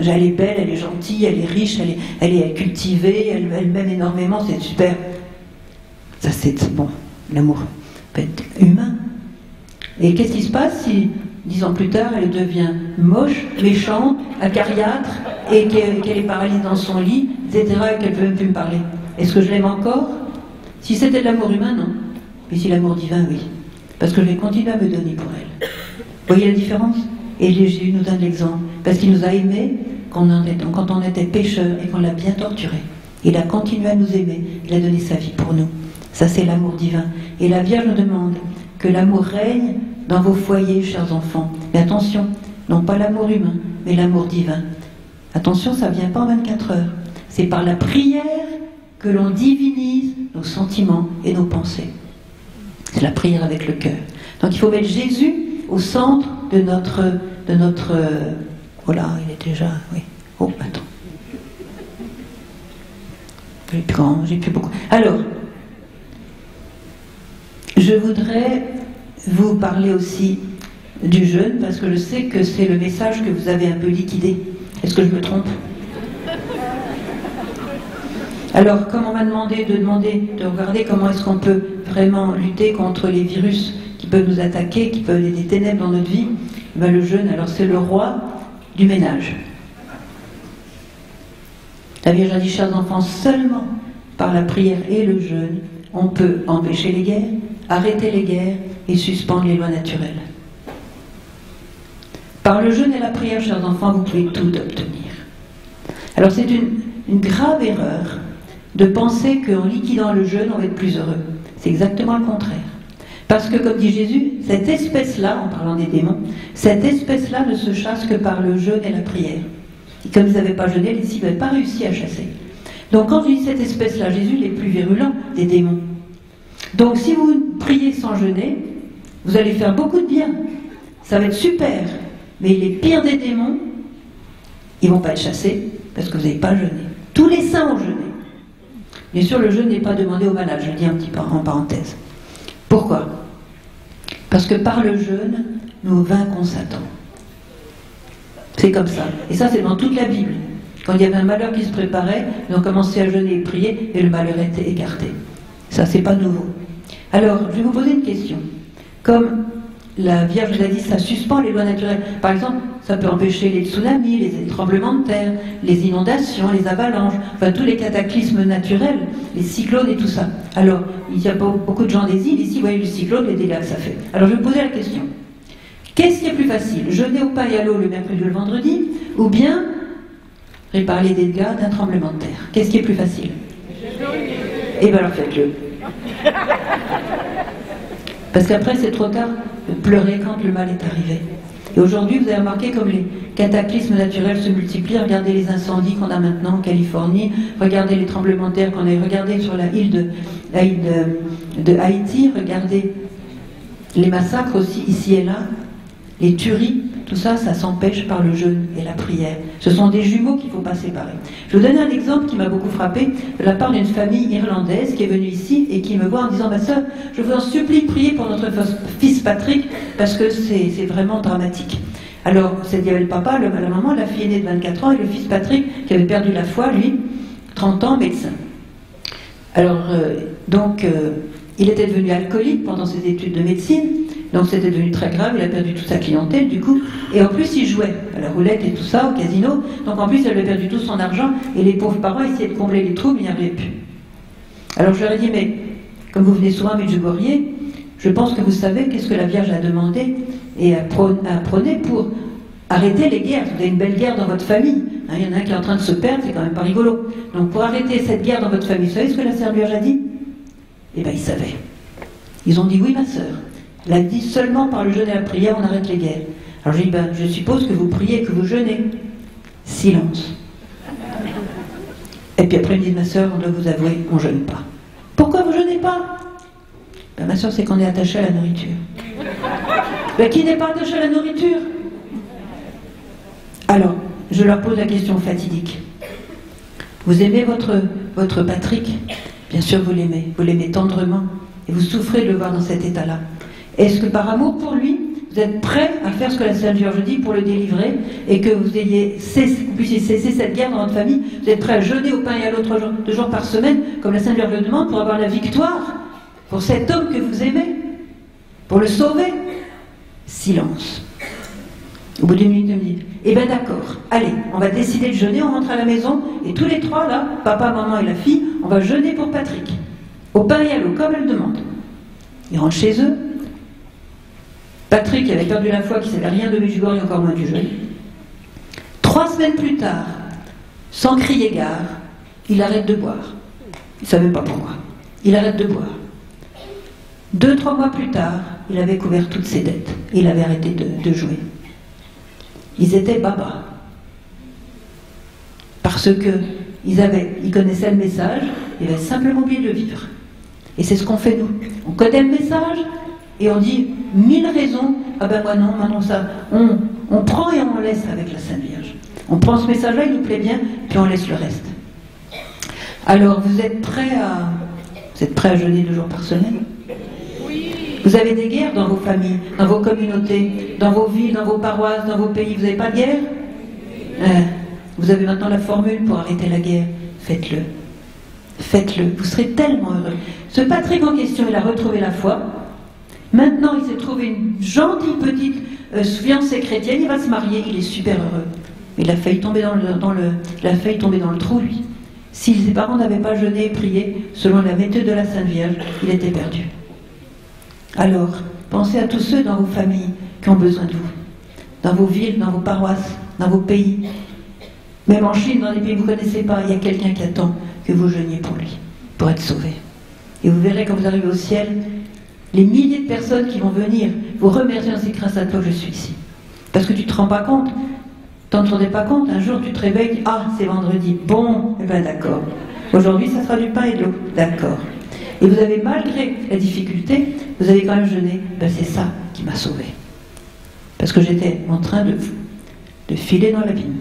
elle est belle, elle est gentille, elle est riche, elle est, cultivée, elle, elle m'aime énormément, c'est super. Ça, c'est bon, l'amour peut être humain. Et qu'est-ce qui se passe si, dix ans plus tard, elle devient moche, méchante, acariâtre et qu'elle est paralysée dans son lit, etc., et qu'elle ne peut même plus me parler? Est-ce que je l'aime encore? Si c'était l'amour humain, non. Mais si l'amour divin, oui. Parce que je vais continuer à me donner pour elle. Voyez la différence? Et Jésus nous donne l'exemple. Parce qu'il nous a aimés quand on était pécheurs et qu'on l'a bien torturé. Il a continué à nous aimer. Il a donné sa vie pour nous. Ça, c'est l'amour divin. Et la Vierge nous demande que l'amour règne dans vos foyers, chers enfants. Mais attention, non pas l'amour humain, mais l'amour divin. Attention, ça ne vient pas en 24 heures. C'est par la prière que l'on divinise nos sentiments et nos pensées. C'est la prière avec le cœur. Donc il faut mettre Jésus au centre de notre... De notre oh là, il est déjà... Oui. Oh, attends. J'ai plus grand, j'ai plus beaucoup. Alors, je voudrais vous parler aussi du jeûne parce que je sais que c'est le message que vous avez un peu liquidé. Est-ce que je me trompe? Alors, comme on m'a demandé de demander, de regarder comment est-ce qu'on peut vraiment lutter contre les virus qui peuvent nous attaquer, qui peuvent être des ténèbres dans notre vie, ben le jeûne, alors c'est le roi du ménage. La Vierge a dit, chers enfants, seulement par la prière et le jeûne, on peut empêcher les guerres, arrêter les guerres et suspendre les lois naturelles. Par le jeûne et la prière, chers enfants, vous pouvez tout obtenir. Alors c'est une, grave erreur de penser qu'en liquidant le jeûne, on va être plus heureux. C'est exactement le contraire. Parce que, comme dit Jésus, cette espèce-là, en parlant des démons, cette espèce-là ne se chasse que par le jeûne et la prière. Et comme ils n'avaient pas jeûné, les cibles n'avaient pas réussi à chasser. Donc quand je dis cette espèce-là, Jésus est plus virulent des démons. Donc si vous priez sans jeûner, vous allez faire beaucoup de bien. Ça va être super. Mais les pires des démons, ils ne vont pas être chassés parce que vous n'avez pas jeûné. Tous les saints ont jeûné. Bien sûr, le jeûne n'est pas demandé aux malades, je le dis un petit en parenthèse. Pourquoi? Parce que par le jeûne, nous vaincons Satan. C'est comme ça. Et ça, c'est dans toute la Bible. Quand il y avait un malheur qui se préparait, ils ont commencé à jeûner et prier, et le malheur était écarté. Ça, c'est pas nouveau. Alors, je vais vous poser une question. Comme la Vierge vous a dit, ça suspend les lois naturelles. Par exemple, ça peut empêcher les tsunamis, les tremblements de terre, les inondations, les avalanches, enfin tous les cataclysmes naturels, les cyclones et tout ça. Alors, il y a beaucoup de gens des îles ici, vous voyez le cyclone, les dégâts que ça fait. Alors, je vais vous poser la question. Qu'est-ce qui est plus facile Jeûner au pain et à l'eau le mercredi ou le vendredi Ou bien réparer les dégâts d'un tremblement de terre? Qu'est-ce qui est plus facile? Eh bien alors faites-le. Parce qu'après, c'est trop tard de pleurer quand le mal est arrivé. Et aujourd'hui, vous avez remarqué comme les cataclysmes naturels se multiplient. Regardez les incendies qu'on a maintenant en Californie, regardez les tremblements de terre qu'on a, regardez sur la île de, de Haïti, regardez les massacres aussi ici et là, les tueries. Tout ça, ça s'empêche par le jeûne et la prière. Ce sont des jumeaux qu'il ne faut pas séparer. Je vous donner un exemple qui m'a beaucoup frappé de la part d'une famille irlandaise qui est venue ici et qui me voit en disant Ma soeur, je vous en supplie, prier pour notre fils Patrick parce que c'est vraiment dramatique. Alors, c'est dit le papa, la maman, la fille aînée de 24 ans et le fils Patrick qui avait perdu la foi, lui, 30 ans, médecin. Alors, euh, donc, euh, il était devenu alcoolique pendant ses études de médecine. Donc c'était devenu très grave, il a perdu toute sa clientèle du coup. Et en plus il jouait à la roulette et tout ça, au casino. Donc en plus il avait perdu tout son argent et les pauvres parents essayaient de combler les trous, mais il n'y arrivait plus. Alors je leur ai dit, mais comme vous venez souvent à Medjugorje, je pense que vous savez qu'est-ce que la Vierge a demandé et a prôné pour arrêter les guerres. Vous avez une belle guerre dans votre famille. Hein, il y en a un qui est en train de se perdre, c'est quand même pas rigolo. Donc pour arrêter cette guerre dans votre famille, vous savez ce que la Sainte Vierge a dit? Eh bien ils savaient. Ils ont dit oui ma sœur. Elle a dit seulement par le jeûne et la prière, on arrête les guerres. Alors j'ai dit, ben, je suppose que vous priez, que vous jeûnez. Silence. Et puis après, elle me dit, ma soeur, on doit vous avouer, on ne jeûne pas. Pourquoi vous jeûnez pas? Ben, Ma soeur, c'est qu'on est attaché à la nourriture. Ben, qui n'est pas attaché à la nourriture? Alors, je leur pose la question fatidique. Vous aimez votre, votre Patrick? Bien sûr, vous l'aimez. Vous l'aimez tendrement. Et vous souffrez de le voir dans cet état-là. Est-ce que par amour pour lui, vous êtes prêt à faire ce que la Sainte Vierge dit pour le délivrer et que vous ayez cessé, puissiez cesser cette guerre dans votre famille Vous êtes prêt à jeûner au pain et à l'autre deux jours par semaine, comme la Sainte Vierge le demande, pour avoir la victoire pour cet homme que vous aimez, pour le sauver? Silence. Au bout d'une minute, me dit Eh bien d'accord, allez, on va décider de jeûner, on rentre à la maison, et tous les trois, là, papa, maman et la fille, on va jeûner pour Patrick. Au pain et à l'eau, comme elle demande. Ils rentrent chez eux. Patrick avait perdu la foi, qui ne savait rien de Medjugorje encore moins du jeûne. Trois semaines plus tard, sans crier gare, il arrête de boire. Il ne savait pas pourquoi. Il arrête de boire. Deux, trois mois plus tard, il avait couvert toutes ses dettes. Il avait arrêté de, jouer. Ils étaient baba. Parce que ils, avaient, ils connaissaient le message, ils avaient simplement oublié de vivre. Et c'est ce qu'on fait nous. On connaît le message et on dit mille raisons. Ah ben moi non, moi non ça. On, on prend et on laisse avec la Sainte Vierge. On prend ce message-là, il nous plaît bien, puis on laisse le reste. Alors vous êtes prêts à, vous êtes prêts à jeûner deux jours par semaine? Vous avez des guerres dans vos familles, dans vos communautés, dans vos villes, dans vos paroisses, dans vos pays. Vous n'avez pas de guerre? Hein? Vous avez maintenant la formule pour arrêter la guerre. Faites-le. Faites-le. Vous serez tellement heureux. Ce Patrick en question, il a retrouvé la foi. Maintenant, il s'est trouvé une gentille petite euh, chrétienne. Il va se marier. Il est super heureux. Il a failli tomber dans le, failli tomber dans le trou, lui. Si ses parents n'avaient pas jeûné et prié selon la méthode de la Sainte Vierge, il était perdu. Alors, pensez à tous ceux dans vos familles qui ont besoin de vous, dans vos villes, dans vos paroisses, dans vos pays. Même en Chine, dans des pays que vous ne connaissez pas, il y a quelqu'un qui attend que vous jeûniez pour lui, pour être sauvé. Et vous verrez quand vous arrivez au ciel, les milliers de personnes qui vont venir vous remercier, c'est grâce à toi je suis ici. Parce que tu ne te rends pas compte, T'en rendais pas compte, un jour tu te réveilles, ah c'est vendredi, bon, eh ben d'accord. Aujourd'hui ça sera du pain et de l'eau, d'accord. Et vous avez, malgré la difficulté, vous avez quand même jeûné, ben c'est ça qui m'a sauvé. Parce que j'étais en train de, filer dans la l'abîme.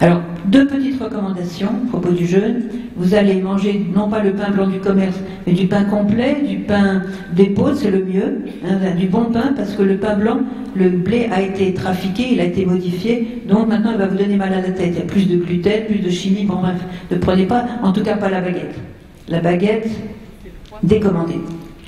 Alors, deux petites recommandations à propos du jeûne. Vous allez manger non pas le pain blanc du commerce, mais du pain complet, du pain d'épaule, c'est le mieux, hein, du bon pain, parce que le pain blanc, le blé a été trafiqué, il a été modifié, donc maintenant il va vous donner mal à la tête. Il y a plus de gluten, plus de chimie, bon bref, ne prenez pas, en tout cas pas la baguette. La baguette, décommandée.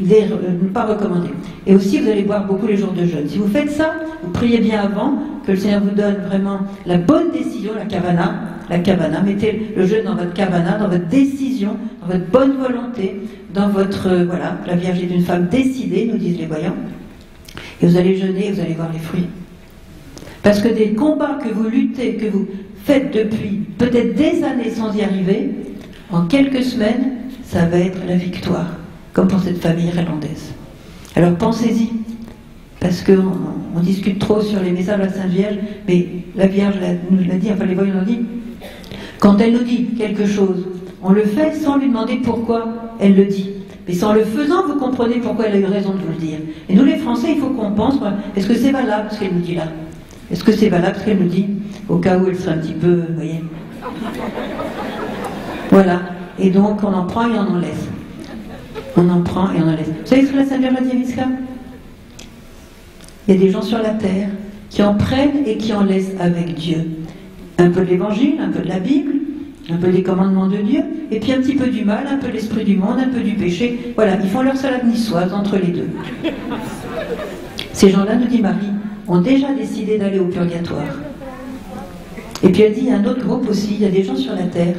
Euh, pas recommandé. Et aussi, vous allez boire beaucoup les jours de jeûne. Si vous faites ça, vous priez bien avant, que le Seigneur vous donne vraiment la bonne décision, la kavana, la kavana. Mettez le jeûne dans votre kavana, dans votre décision, dans votre bonne volonté, dans votre, euh, voilà, la Vierge est une femme décidée, nous disent les voyants. Et vous allez jeûner et vous allez voir les fruits. Parce que des combats que vous luttez, que vous faites depuis peut-être des années sans y arriver, en quelques semaines, ça va être la victoire comme pour cette famille irlandaise. Alors pensez-y, parce qu'on on discute trop sur les messages de la Sainte Vierge, mais la Vierge nous l'a dit, enfin les voyants nous dit, quand elle nous dit quelque chose, on le fait sans lui demander pourquoi elle le dit. Mais sans le faisant, vous comprenez pourquoi elle a eu raison de vous le dire. Et nous les Français, il faut qu'on pense, est-ce que c'est valable ce qu'elle nous dit là? Est-ce que c'est valable ce qu'elle nous dit? Au cas où elle serait un petit peu, vous voyez. Voilà. Et donc on en prend et on en laisse. On en prend et on en laisse. Vous savez ce que la Sainte a dit Il y a des gens sur la terre qui en prennent et qui en laissent avec Dieu. Un peu de l'évangile, un peu de la Bible, un peu des commandements de Dieu, et puis un petit peu du mal, un peu l'esprit du monde, un peu du péché. Voilà, ils font leur salade niçoise entre les deux. Ces gens-là, nous dit Marie, ont déjà décidé d'aller au purgatoire. Et puis elle dit, il y a un autre groupe aussi, il y a des gens sur la terre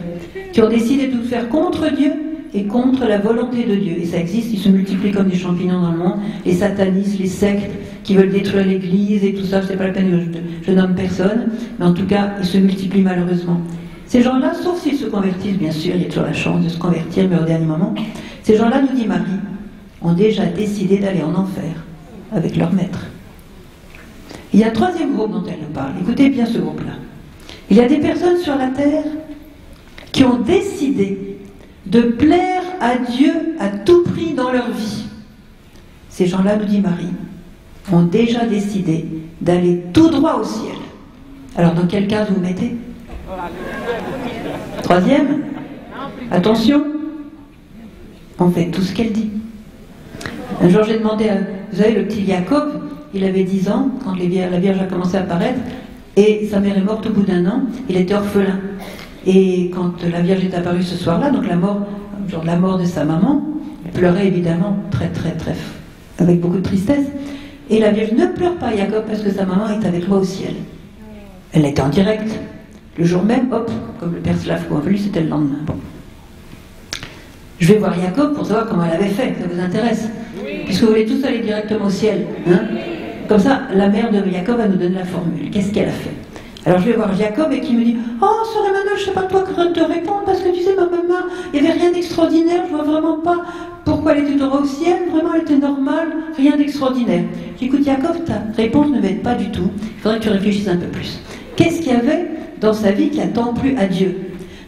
qui ont décidé de tout faire contre Dieu et contre la volonté de Dieu. Et ça existe, ils se multiplient comme des champignons dans le monde. Les satanistes, les sectes qui veulent détruire l'Église et tout ça, c'est pas la peine, je, je nomme personne, mais en tout cas, ils se multiplient malheureusement. Ces gens-là, sauf s'ils se convertissent, bien sûr, il y a toujours la chance de se convertir, mais au dernier moment, ces gens-là, nous dit Marie, ont déjà décidé d'aller en enfer avec leur maître. Il y a un troisième groupe dont elle nous parle. Écoutez bien ce groupe-là. Il y a des personnes sur la terre qui ont décidé de plaire à Dieu à tout prix dans leur vie. Ces gens-là, nous dit Marie, ont déjà décidé d'aller tout droit au ciel. Alors dans quel cas vous mettez? Troisième, attention, on fait tout ce qu'elle dit. Un jour j'ai demandé à, vous savez, le petit Jacob, il avait 10 ans quand la Vierge a commencé à apparaître, et sa mère est morte au bout d'un an, il était orphelin. Et quand la Vierge est apparue ce soir-là, donc la mort, de la mort de sa maman, il pleurait évidemment très très très, avec beaucoup de tristesse. Et la Vierge ne pleure pas, Jacob, parce que sa maman est avec moi au ciel. Elle était en direct. Le jour même, hop, comme le père Slavko a voulu, c'était le lendemain. Bon. Je vais voir Jacob pour savoir comment elle avait fait, ça vous intéresse Puisque vous voulez tous aller directement au ciel. Hein? Comme ça, la mère de Jacob va nous donner la formule. Qu'est-ce qu'elle a fait? Alors je vais voir Jacob et qui me dit Oh, sœur Emmanuel, je ne sais pas quoi te répondre parce que tu sais, ma maman, il n'y avait rien d'extraordinaire, je vois vraiment pas pourquoi elle était au ciel, vraiment elle était normale, rien d'extraordinaire. J'écoute Jacob, ta réponse ne m'aide pas du tout, il faudrait que tu réfléchisses un peu plus. Qu'est-ce qu'il y avait dans sa vie qui a tant plu à Dieu?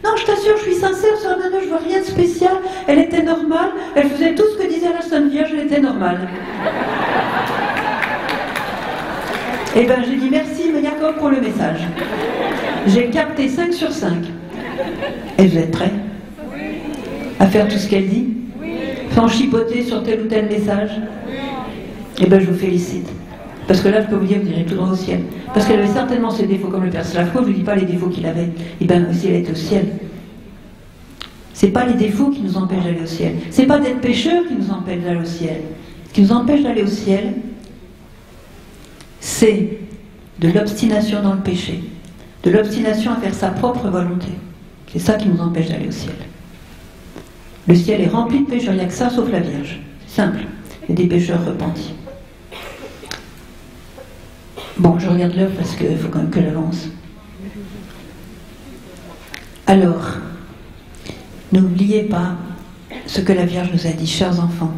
Non, je t'assure, je suis sincère, sœur Emmanuel, je vois rien de spécial. Elle était normale, elle faisait tout ce que disait la Sainte Vierge, elle était normale. Eh bien, j'ai dit merci, Jacob, pour le message. J'ai capté 5 sur 5. Et vous êtes prêts À faire tout ce qu'elle dit Sans chipoter sur tel ou tel message Eh bien, je vous félicite. Parce que là, je peux vous dire, vous irez tout droit au ciel. Parce qu'elle avait certainement ses défauts, comme le père Slavko, je ne vous dis pas les défauts qu'il avait. Eh bien, aussi, elle était au ciel. Ce n'est pas les défauts qui nous empêchent d'aller au ciel. Ce n'est pas d'être pécheur qui nous empêche d'aller au ciel. Ce qui nous empêche d'aller au ciel, c'est de l'obstination dans le péché, de l'obstination à faire sa propre volonté. C'est ça qui nous empêche d'aller au ciel. Le ciel est rempli de pécheurs, il n'y a que ça sauf la Vierge. Simple. Il y a des pécheurs repentis. Bon, je regarde l'heure parce qu'il faut quand même que j'avance. Alors, n'oubliez pas ce que la Vierge nous a dit, chers enfants.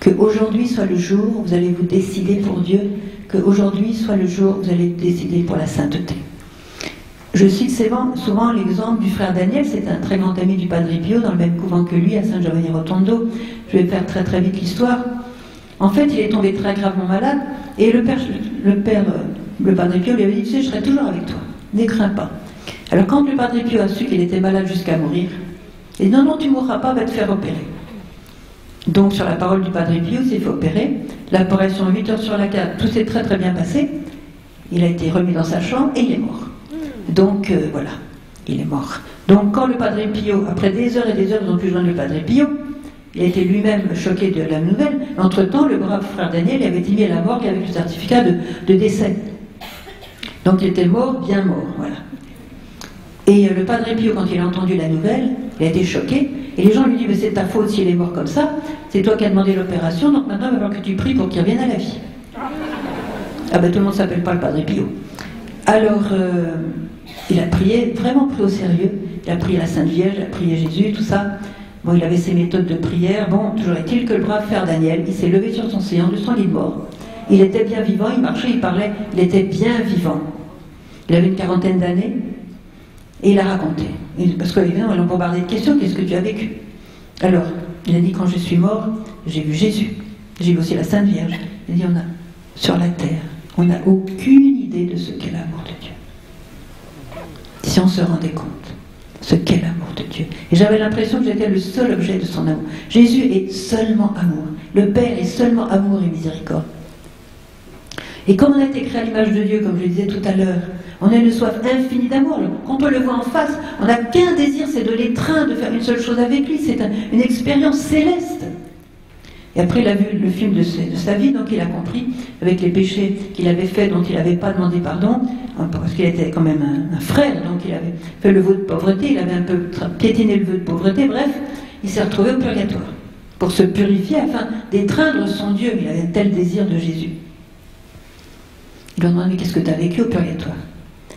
Que aujourd'hui soit le jour où vous allez vous décider pour Dieu qu'aujourd'hui soit le jour où vous allez décider pour la sainteté. Je cite souvent l'exemple du frère Daniel, c'est un très grand ami du Padre Pio, dans le même couvent que lui, à Saint Giovanni Rotondo. Je vais faire très très vite l'histoire. En fait, il est tombé très gravement malade, et le père, le, père, le Padre Pio lui avait dit, tu sais, je serai toujours avec toi, ne crains pas. Alors quand le Padre Pio a su qu'il était malade jusqu'à mourir, il dit, non, non, tu ne mourras pas, va te faire opérer. Donc, sur la parole du Padre Pio, s'est fait opérer. L'opération 8 heures sur la 4, tout s'est très très bien passé. Il a été remis dans sa chambre et il est mort. Donc, euh, voilà, il est mort. Donc, quand le Padre Pio, après des heures et des heures, ils ont pu joindre le Padre Pio, il a été lui-même choqué de la nouvelle. Entre-temps, le brave frère Daniel avait été mis à la morgue avec le certificat de, de décès. Donc, il était mort, bien mort, voilà. Et euh, le Padre Pio, quand il a entendu la nouvelle, il a été choqué. Et les gens lui disent, mais c'est ta faute s'il est mort comme ça, c'est toi qui as demandé l'opération, donc maintenant il va falloir que tu pries pour qu'il revienne à la vie. Ah ben tout le monde ne s'appelle pas le Padre Pio. Alors, euh, il a prié, vraiment pris au sérieux. Il a prié la Sainte Vierge, il a prié Jésus, tout ça. Bon, il avait ses méthodes de prière. Bon, toujours est-il que le brave frère Daniel, il s'est levé sur son séant de son lit mort. Il était bien vivant, il marchait, il parlait, il était bien vivant. Il avait une quarantaine d'années et il a raconté. Parce qu'évidemment, ils l'ont bombardé de questions qu'est-ce que tu as vécu Alors, il a dit quand je suis mort, j'ai vu Jésus. J'ai vu aussi la Sainte Vierge. Il a dit on a, sur la terre, on n'a aucune idée de ce qu'est l'amour de Dieu. Si on se rendait compte ce qu'est l'amour de Dieu. Et j'avais l'impression que j'étais le seul objet de son amour. Jésus est seulement amour. Le Père est seulement amour et miséricorde. Et comme on a été créé à l'image de Dieu, comme je le disais tout à l'heure, on a une soif infinie d'amour. Quand on le voit en face, on n'a qu'un désir, c'est de l'étreindre, de faire une seule chose avec lui. C'est une expérience céleste. Et après, il a vu le film de, sa vie, donc il a compris, avec les péchés qu'il avait faits, dont il n'avait pas demandé pardon, hein, parce qu'il était quand même un, frère, donc il avait fait le vœu de pauvreté, il avait un peu piétiné le vœu de pauvreté, bref, il s'est retrouvé au purgatoire, pour se purifier afin d'étreindre son Dieu. Il avait un tel désir de Jésus. Il lui a demandé, qu'est-ce que tu as vécu au purgatoire?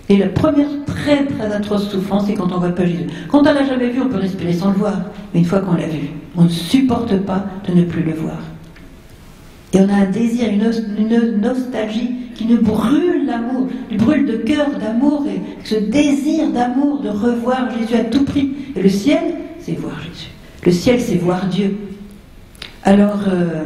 Et la première très très atroce souffrance, c'est quand on ne voit pas Jésus. Quand on l'a jamais vu, on peut respirer sans le voir. Mais une fois qu'on l'a vu, on ne supporte pas de ne plus le voir. Et on a un désir, une, nostalgie qui nous brûle l'amour, qui brûle de cœur d'amour, et ce désir d'amour de revoir Jésus à tout prix. Et le ciel, c'est voir Jésus. Le ciel, c'est voir Dieu. Alors, euh,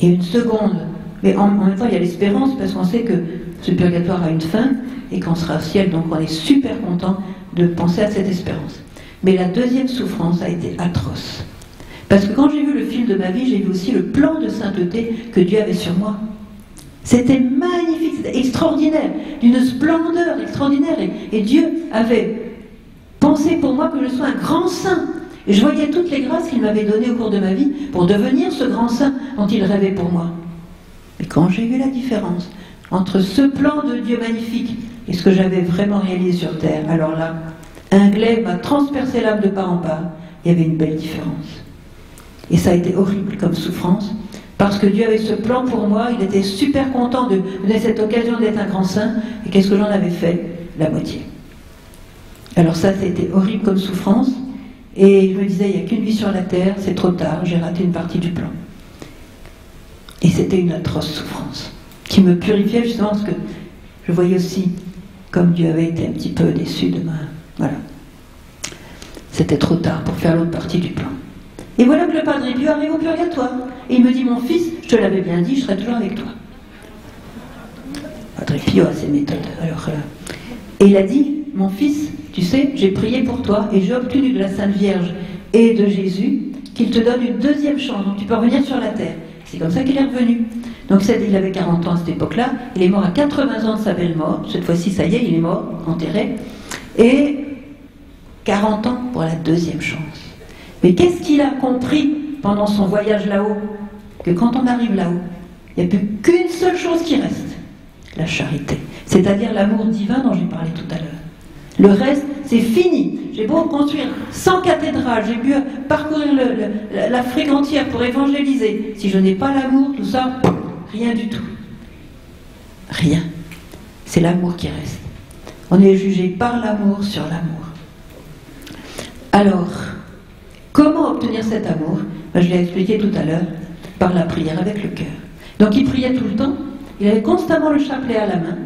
et une seconde, mais en même temps, il y a l'espérance, parce qu'on sait que ce purgatoire a une fin, et qu'on sera au ciel, donc on est super content de penser à cette espérance. Mais la deuxième souffrance a été atroce. Parce que quand j'ai vu le film de ma vie, j'ai vu aussi le plan de sainteté que Dieu avait sur moi. C'était magnifique, c'était extraordinaire, d'une splendeur extraordinaire. Et, Dieu avait pensé pour moi que je sois un grand saint. Et je voyais toutes les grâces qu'il m'avait données au cours de ma vie pour devenir ce grand saint dont il rêvait pour moi. Et quand j'ai vu la différence entre ce plan de Dieu magnifique et ce que j'avais vraiment réalisé sur terre, alors là, un glaive m'a transpercé l'âme de part en part. Il y avait une belle différence. Et ça a été horrible comme souffrance, parce que Dieu avait ce plan pour moi, il était super content de me donner cette occasion d'être un grand saint, et qu'est-ce que j'en avais fait? La moitié. Alors ça, c'était horrible comme souffrance, et je me disais, il n'y a qu'une vie sur la terre, c'est trop tard, j'ai raté une partie du plan. Et c'était une atroce souffrance, qui me purifiait justement, parce que je voyais aussi comme Dieu avait été un petit peu déçu de ma... Voilà. C'était trop tard pour faire l'autre partie du plan. Et voilà que le Padre Pio arrive au purgatoire. Et il me dit, mon fils, je te l'avais bien dit, je serai toujours avec toi. Padre Pio a ses méthodes. Alors, euh, Et il a dit, mon fils, tu sais, j'ai prié pour toi et j'ai obtenu de la Sainte Vierge et de Jésus qu'il te donne une deuxième chance. Donc tu peux revenir sur la terre. C'est comme ça qu'il est revenu. Donc il avait 40 ans à cette époque-là. Il est mort à 80 ans de sa belle mort. Cette fois-ci, ça y est, il est mort, enterré. Et 40 ans pour la deuxième chance. Mais qu'est-ce qu'il a compris pendant son voyage là-haut Que quand on arrive là-haut, il n'y a plus qu'une seule chose qui reste, la charité. C'est-à-dire l'amour divin dont j'ai parlé tout à l'heure. Le reste, c'est fini. J'ai beau construire 100 cathédrales, j'ai pu parcourir l'Afrique entière pour évangéliser. Si je n'ai pas l'amour, tout ça, rien du tout. Rien. C'est l'amour qui reste. On est jugé par l'amour sur l'amour. Alors, comment obtenir cet amour? Ben, Je l'ai expliqué tout à l'heure, par la prière avec le cœur. Donc il priait tout le temps, il avait constamment le chapelet à la main,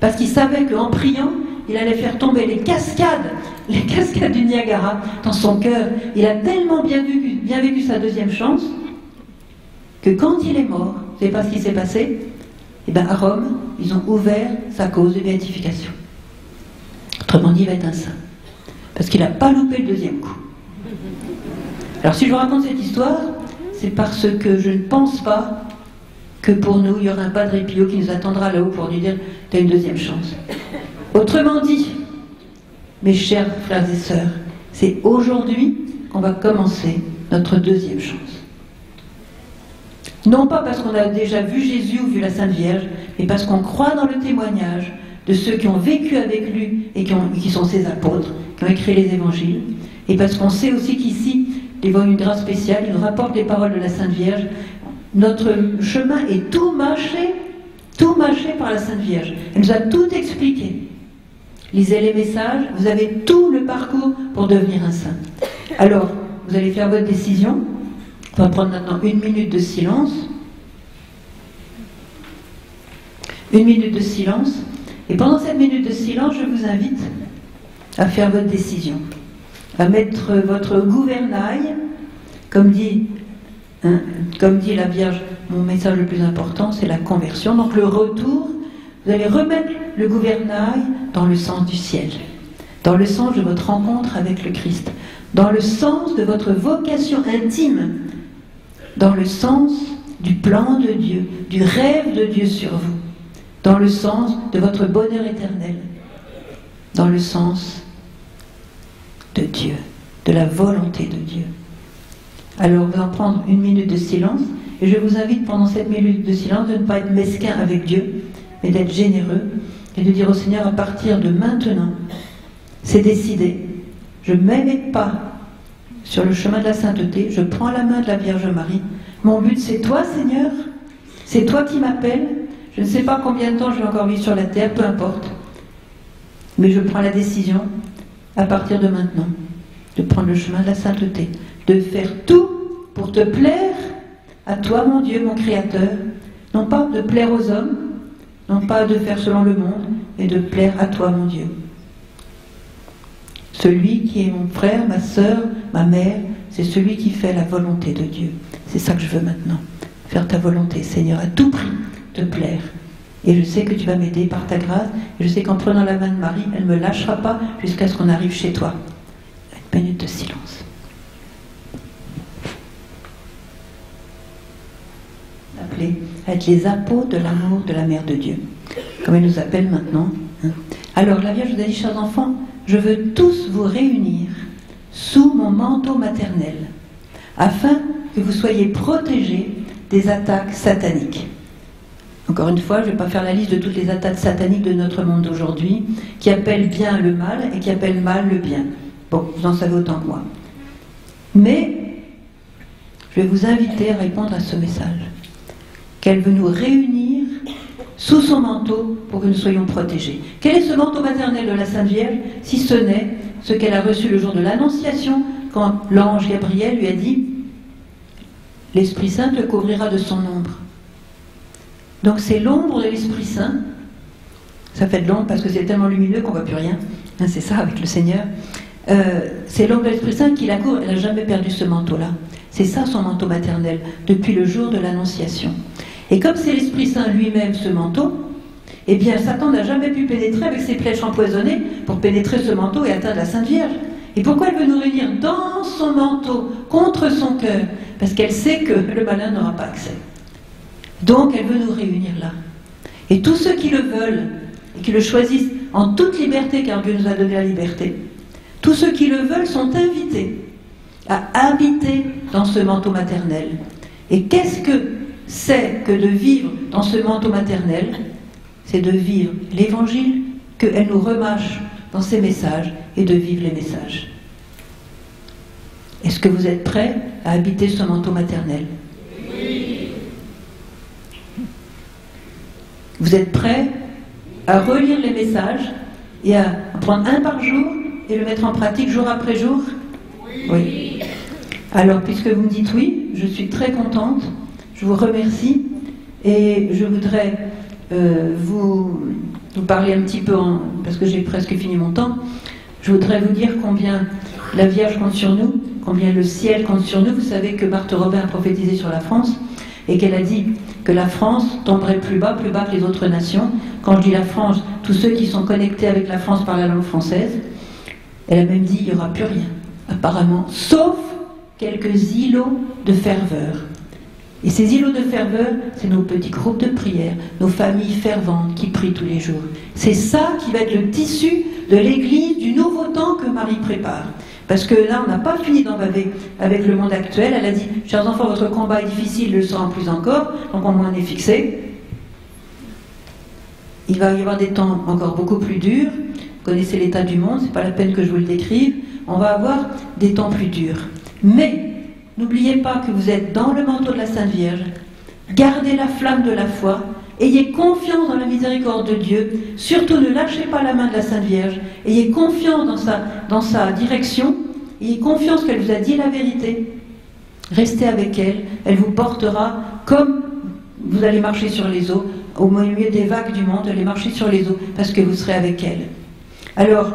parce qu'il savait qu'en priant, il allait faire tomber les cascades, les cascades du Niagara dans son cœur. Il a tellement bien, vécu sa deuxième chance que quand il est mort, savez pas ce qui s'est passé Eh bien, à Rome, ils ont ouvert sa cause de béatification. Autrement dit, il va être un saint parce qu'il n'a pas loupé le deuxième coup. Alors si je vous raconte cette histoire, c'est parce que je ne pense pas que pour nous, il y aura un Padre Pio qui nous attendra là-haut pour nous dire tu as une deuxième chance. Autrement dit, mes chers frères et sœurs, c'est aujourd'hui qu'on va commencer notre deuxième chance. Non pas parce qu'on a déjà vu Jésus ou vu la Sainte Vierge, mais parce qu'on croit dans le témoignage de ceux qui ont vécu avec lui et qui, sont ses apôtres, qui ont écrit les évangiles, et parce qu'on sait aussi qu'ici, devant une grâce spéciale, il nous rapporte les paroles de la Sainte Vierge. Notre chemin est tout mâché, tout mâché par la Sainte Vierge. Elle nous a tout expliqué. Lisez les messages, vous avez tout le parcours pour devenir un saint. Alors, vous allez faire votre décision. On va prendre maintenant une minute de silence. Une minute de silence. Et pendant cette minute de silence, je vous invite à faire votre décision, à mettre votre gouvernail, comme dit, hein, comme dit la Vierge, mon message le plus important, c'est la conversion, donc le retour. Vous allez remettre le gouvernail dans le sens du ciel, dans le sens de votre rencontre avec le Christ, dans le sens de votre vocation intime, dans le sens du plan de Dieu, du rêve de Dieu sur vous dans le sens de votre bonheur éternel, dans le sens de Dieu, de la volonté de Dieu. Alors, on va prendre une minute de silence et je vous invite pendant cette minute de silence de ne pas être mesquin avec Dieu, mais d'être généreux et de dire au Seigneur à partir de maintenant, c'est décidé, je ne m'aimais pas sur le chemin de la sainteté, je prends la main de la Vierge Marie. Mon but, c'est toi, Seigneur, c'est toi qui m'appelles, je ne sais pas combien de temps je vais encore vivre sur la terre, peu importe. Mais je prends la décision, à partir de maintenant, de prendre le chemin de la sainteté, de faire tout pour te plaire à toi, mon Dieu, mon Créateur. Non pas de plaire aux hommes, non pas de faire selon le monde, mais de plaire à toi, mon Dieu. Celui qui est mon frère, ma soeur, ma mère, c'est celui qui fait la volonté de Dieu. C'est ça que je veux maintenant. Faire ta volonté, Seigneur, à tout prix te plaire. Et je sais que tu vas m'aider par ta grâce. Et je sais qu'en prenant la main de Marie, elle ne me lâchera pas jusqu'à ce qu'on arrive chez toi. Une minute de silence. Appelés à être les apôtres de l'amour de la Mère de Dieu, comme elle nous appelle maintenant. Hein. Alors la Vierge vous a dit, chers enfants, je veux tous vous réunir sous mon manteau maternel, afin que vous soyez protégés des attaques sataniques. Encore une fois, je ne vais pas faire la liste de toutes les attaques sataniques de notre monde d'aujourd'hui, qui appellent bien le mal et qui appellent mal le bien. Bon, vous en savez autant que moi. Mais je vais vous inviter à répondre à ce message. Qu'elle veut nous réunir sous son manteau pour que nous soyons protégés. Quel est ce manteau maternel de la Sainte Vierge, si ce n'est ce qu'elle a reçu le jour de l'Annonciation, quand l'ange Gabriel lui a dit L'Esprit Saint te couvrira de son ombre. Donc c'est l'ombre de l'Esprit Saint. Ça fait de l'ombre parce que c'est tellement lumineux qu'on ne voit plus rien. Hein, c'est ça avec le Seigneur. Euh, c'est l'ombre de l'Esprit Saint qui la couvre. Elle n'a jamais perdu ce manteau-là. C'est ça son manteau maternel, depuis le jour de l'Annonciation. Et comme c'est l'Esprit Saint lui-même ce manteau, eh bien Satan n'a jamais pu pénétrer avec ses flèches empoisonnées pour pénétrer ce manteau et atteindre la Sainte Vierge. Et pourquoi elle veut nous réunir dans son manteau, contre son cœur? Parce qu'elle sait que le malin n'aura pas accès. Donc elle veut nous réunir là. Et tous ceux qui le veulent et qui le choisissent en toute liberté, car Dieu nous a donné la liberté, tous ceux qui le veulent sont invités à habiter dans ce manteau maternel. Et qu'est-ce que c'est que de vivre dans ce manteau maternel C'est de vivre l'évangile qu'elle nous remâche dans ses messages et de vivre les messages. Est-ce que vous êtes prêts à habiter ce manteau maternel? Oui. Vous êtes prêts à relire les messages et à prendre un par jour et le mettre en pratique jour après jour? Oui. Alors, puisque vous me dites oui, je suis très contente, je vous remercie et je voudrais euh, vous, parler un petit peu, parce que j'ai presque fini mon temps, je voudrais vous dire combien la Vierge compte sur nous, combien le ciel compte sur nous. Vous savez que Marthe Robin a prophétisé sur la France et qu'elle a dit que la France tomberait plus bas, plus bas que les autres nations. Quand je dis la France, tous ceux qui sont connectés avec la France par la langue française. Elle a même dit qu'il n'y aura plus rien, apparemment, sauf quelques îlots de ferveur. Et ces îlots de ferveur, c'est nos petits groupes de prière, nos familles ferventes qui prient tous les jours. C'est ça qui va être le tissu de l'Église du nouveau temps que Marie prépare. Parce que là, on n'a pas fini d'en baver avec le monde actuel. Elle a dit, chers enfants, votre combat est difficile, le sera plus encore, donc on est fixé. Il va y avoir des temps encore beaucoup plus durs. Vous connaissez l'état du monde, c'est pas la peine que je vous le décrive. On va avoir des temps plus durs. Mais n'oubliez pas que vous êtes dans le manteau de la Sainte Vierge. Gardez la flamme de la foi. Ayez confiance dans la miséricorde de Dieu. Surtout ne lâchez pas la main de la Sainte Vierge. Ayez confiance dans sa, direction. Ayez confiance qu'elle vous a dit la vérité. Restez avec elle. Elle vous portera comme vous allez marcher sur les eaux. Au milieu des vagues du monde, allez marcher sur les eaux parce que vous serez avec elle. Alors,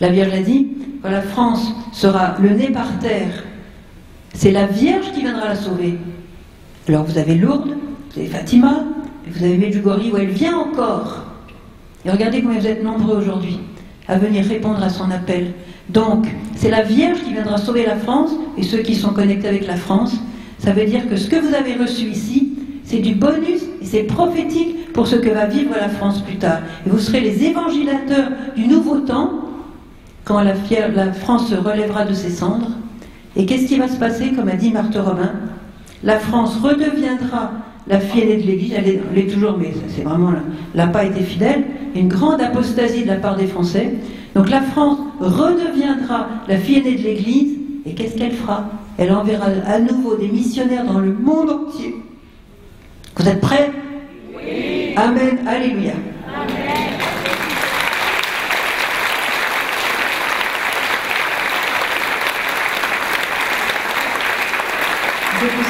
la Vierge a dit, la France sera le nez par terre, c'est la Vierge qui viendra la sauver. Alors vous avez Lourdes, vous avez Fatima, vous avez Medjugorje où elle vient encore. Et regardez combien vous êtes nombreux aujourd'hui à venir répondre à son appel. Donc, c'est la Vierge qui viendra sauver la France et ceux qui sont connectés avec la France. Ça veut dire que ce que vous avez reçu ici, c'est du bonus et c'est prophétique pour ce que va vivre la France plus tard. Et vous serez les évangélateurs du nouveau temps quand la, la France se relèvera de ses cendres. Et qu'est-ce qui va se passer, comme a dit Marthe Robin? La France redeviendra la fille aînée de l'Église, elle, est, toujours, mais c'est vraiment, n'a pas été fidèle, une grande apostasie de la part des Français. Donc la France redeviendra la fille aînée de l'Église, et qu'est-ce qu'elle fera? Elle enverra à nouveau des missionnaires dans le monde entier. Vous êtes prêts? Oui. Amen, Alléluia. Amen.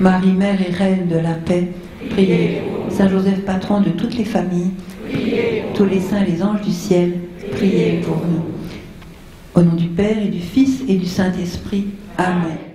Marie, Mère et Reine de la paix, priez. Saint Joseph, patron de toutes les familles, tous les saints et les anges du ciel, priez pour nous. Au nom du Père et du Fils et du Saint-Esprit. Amen.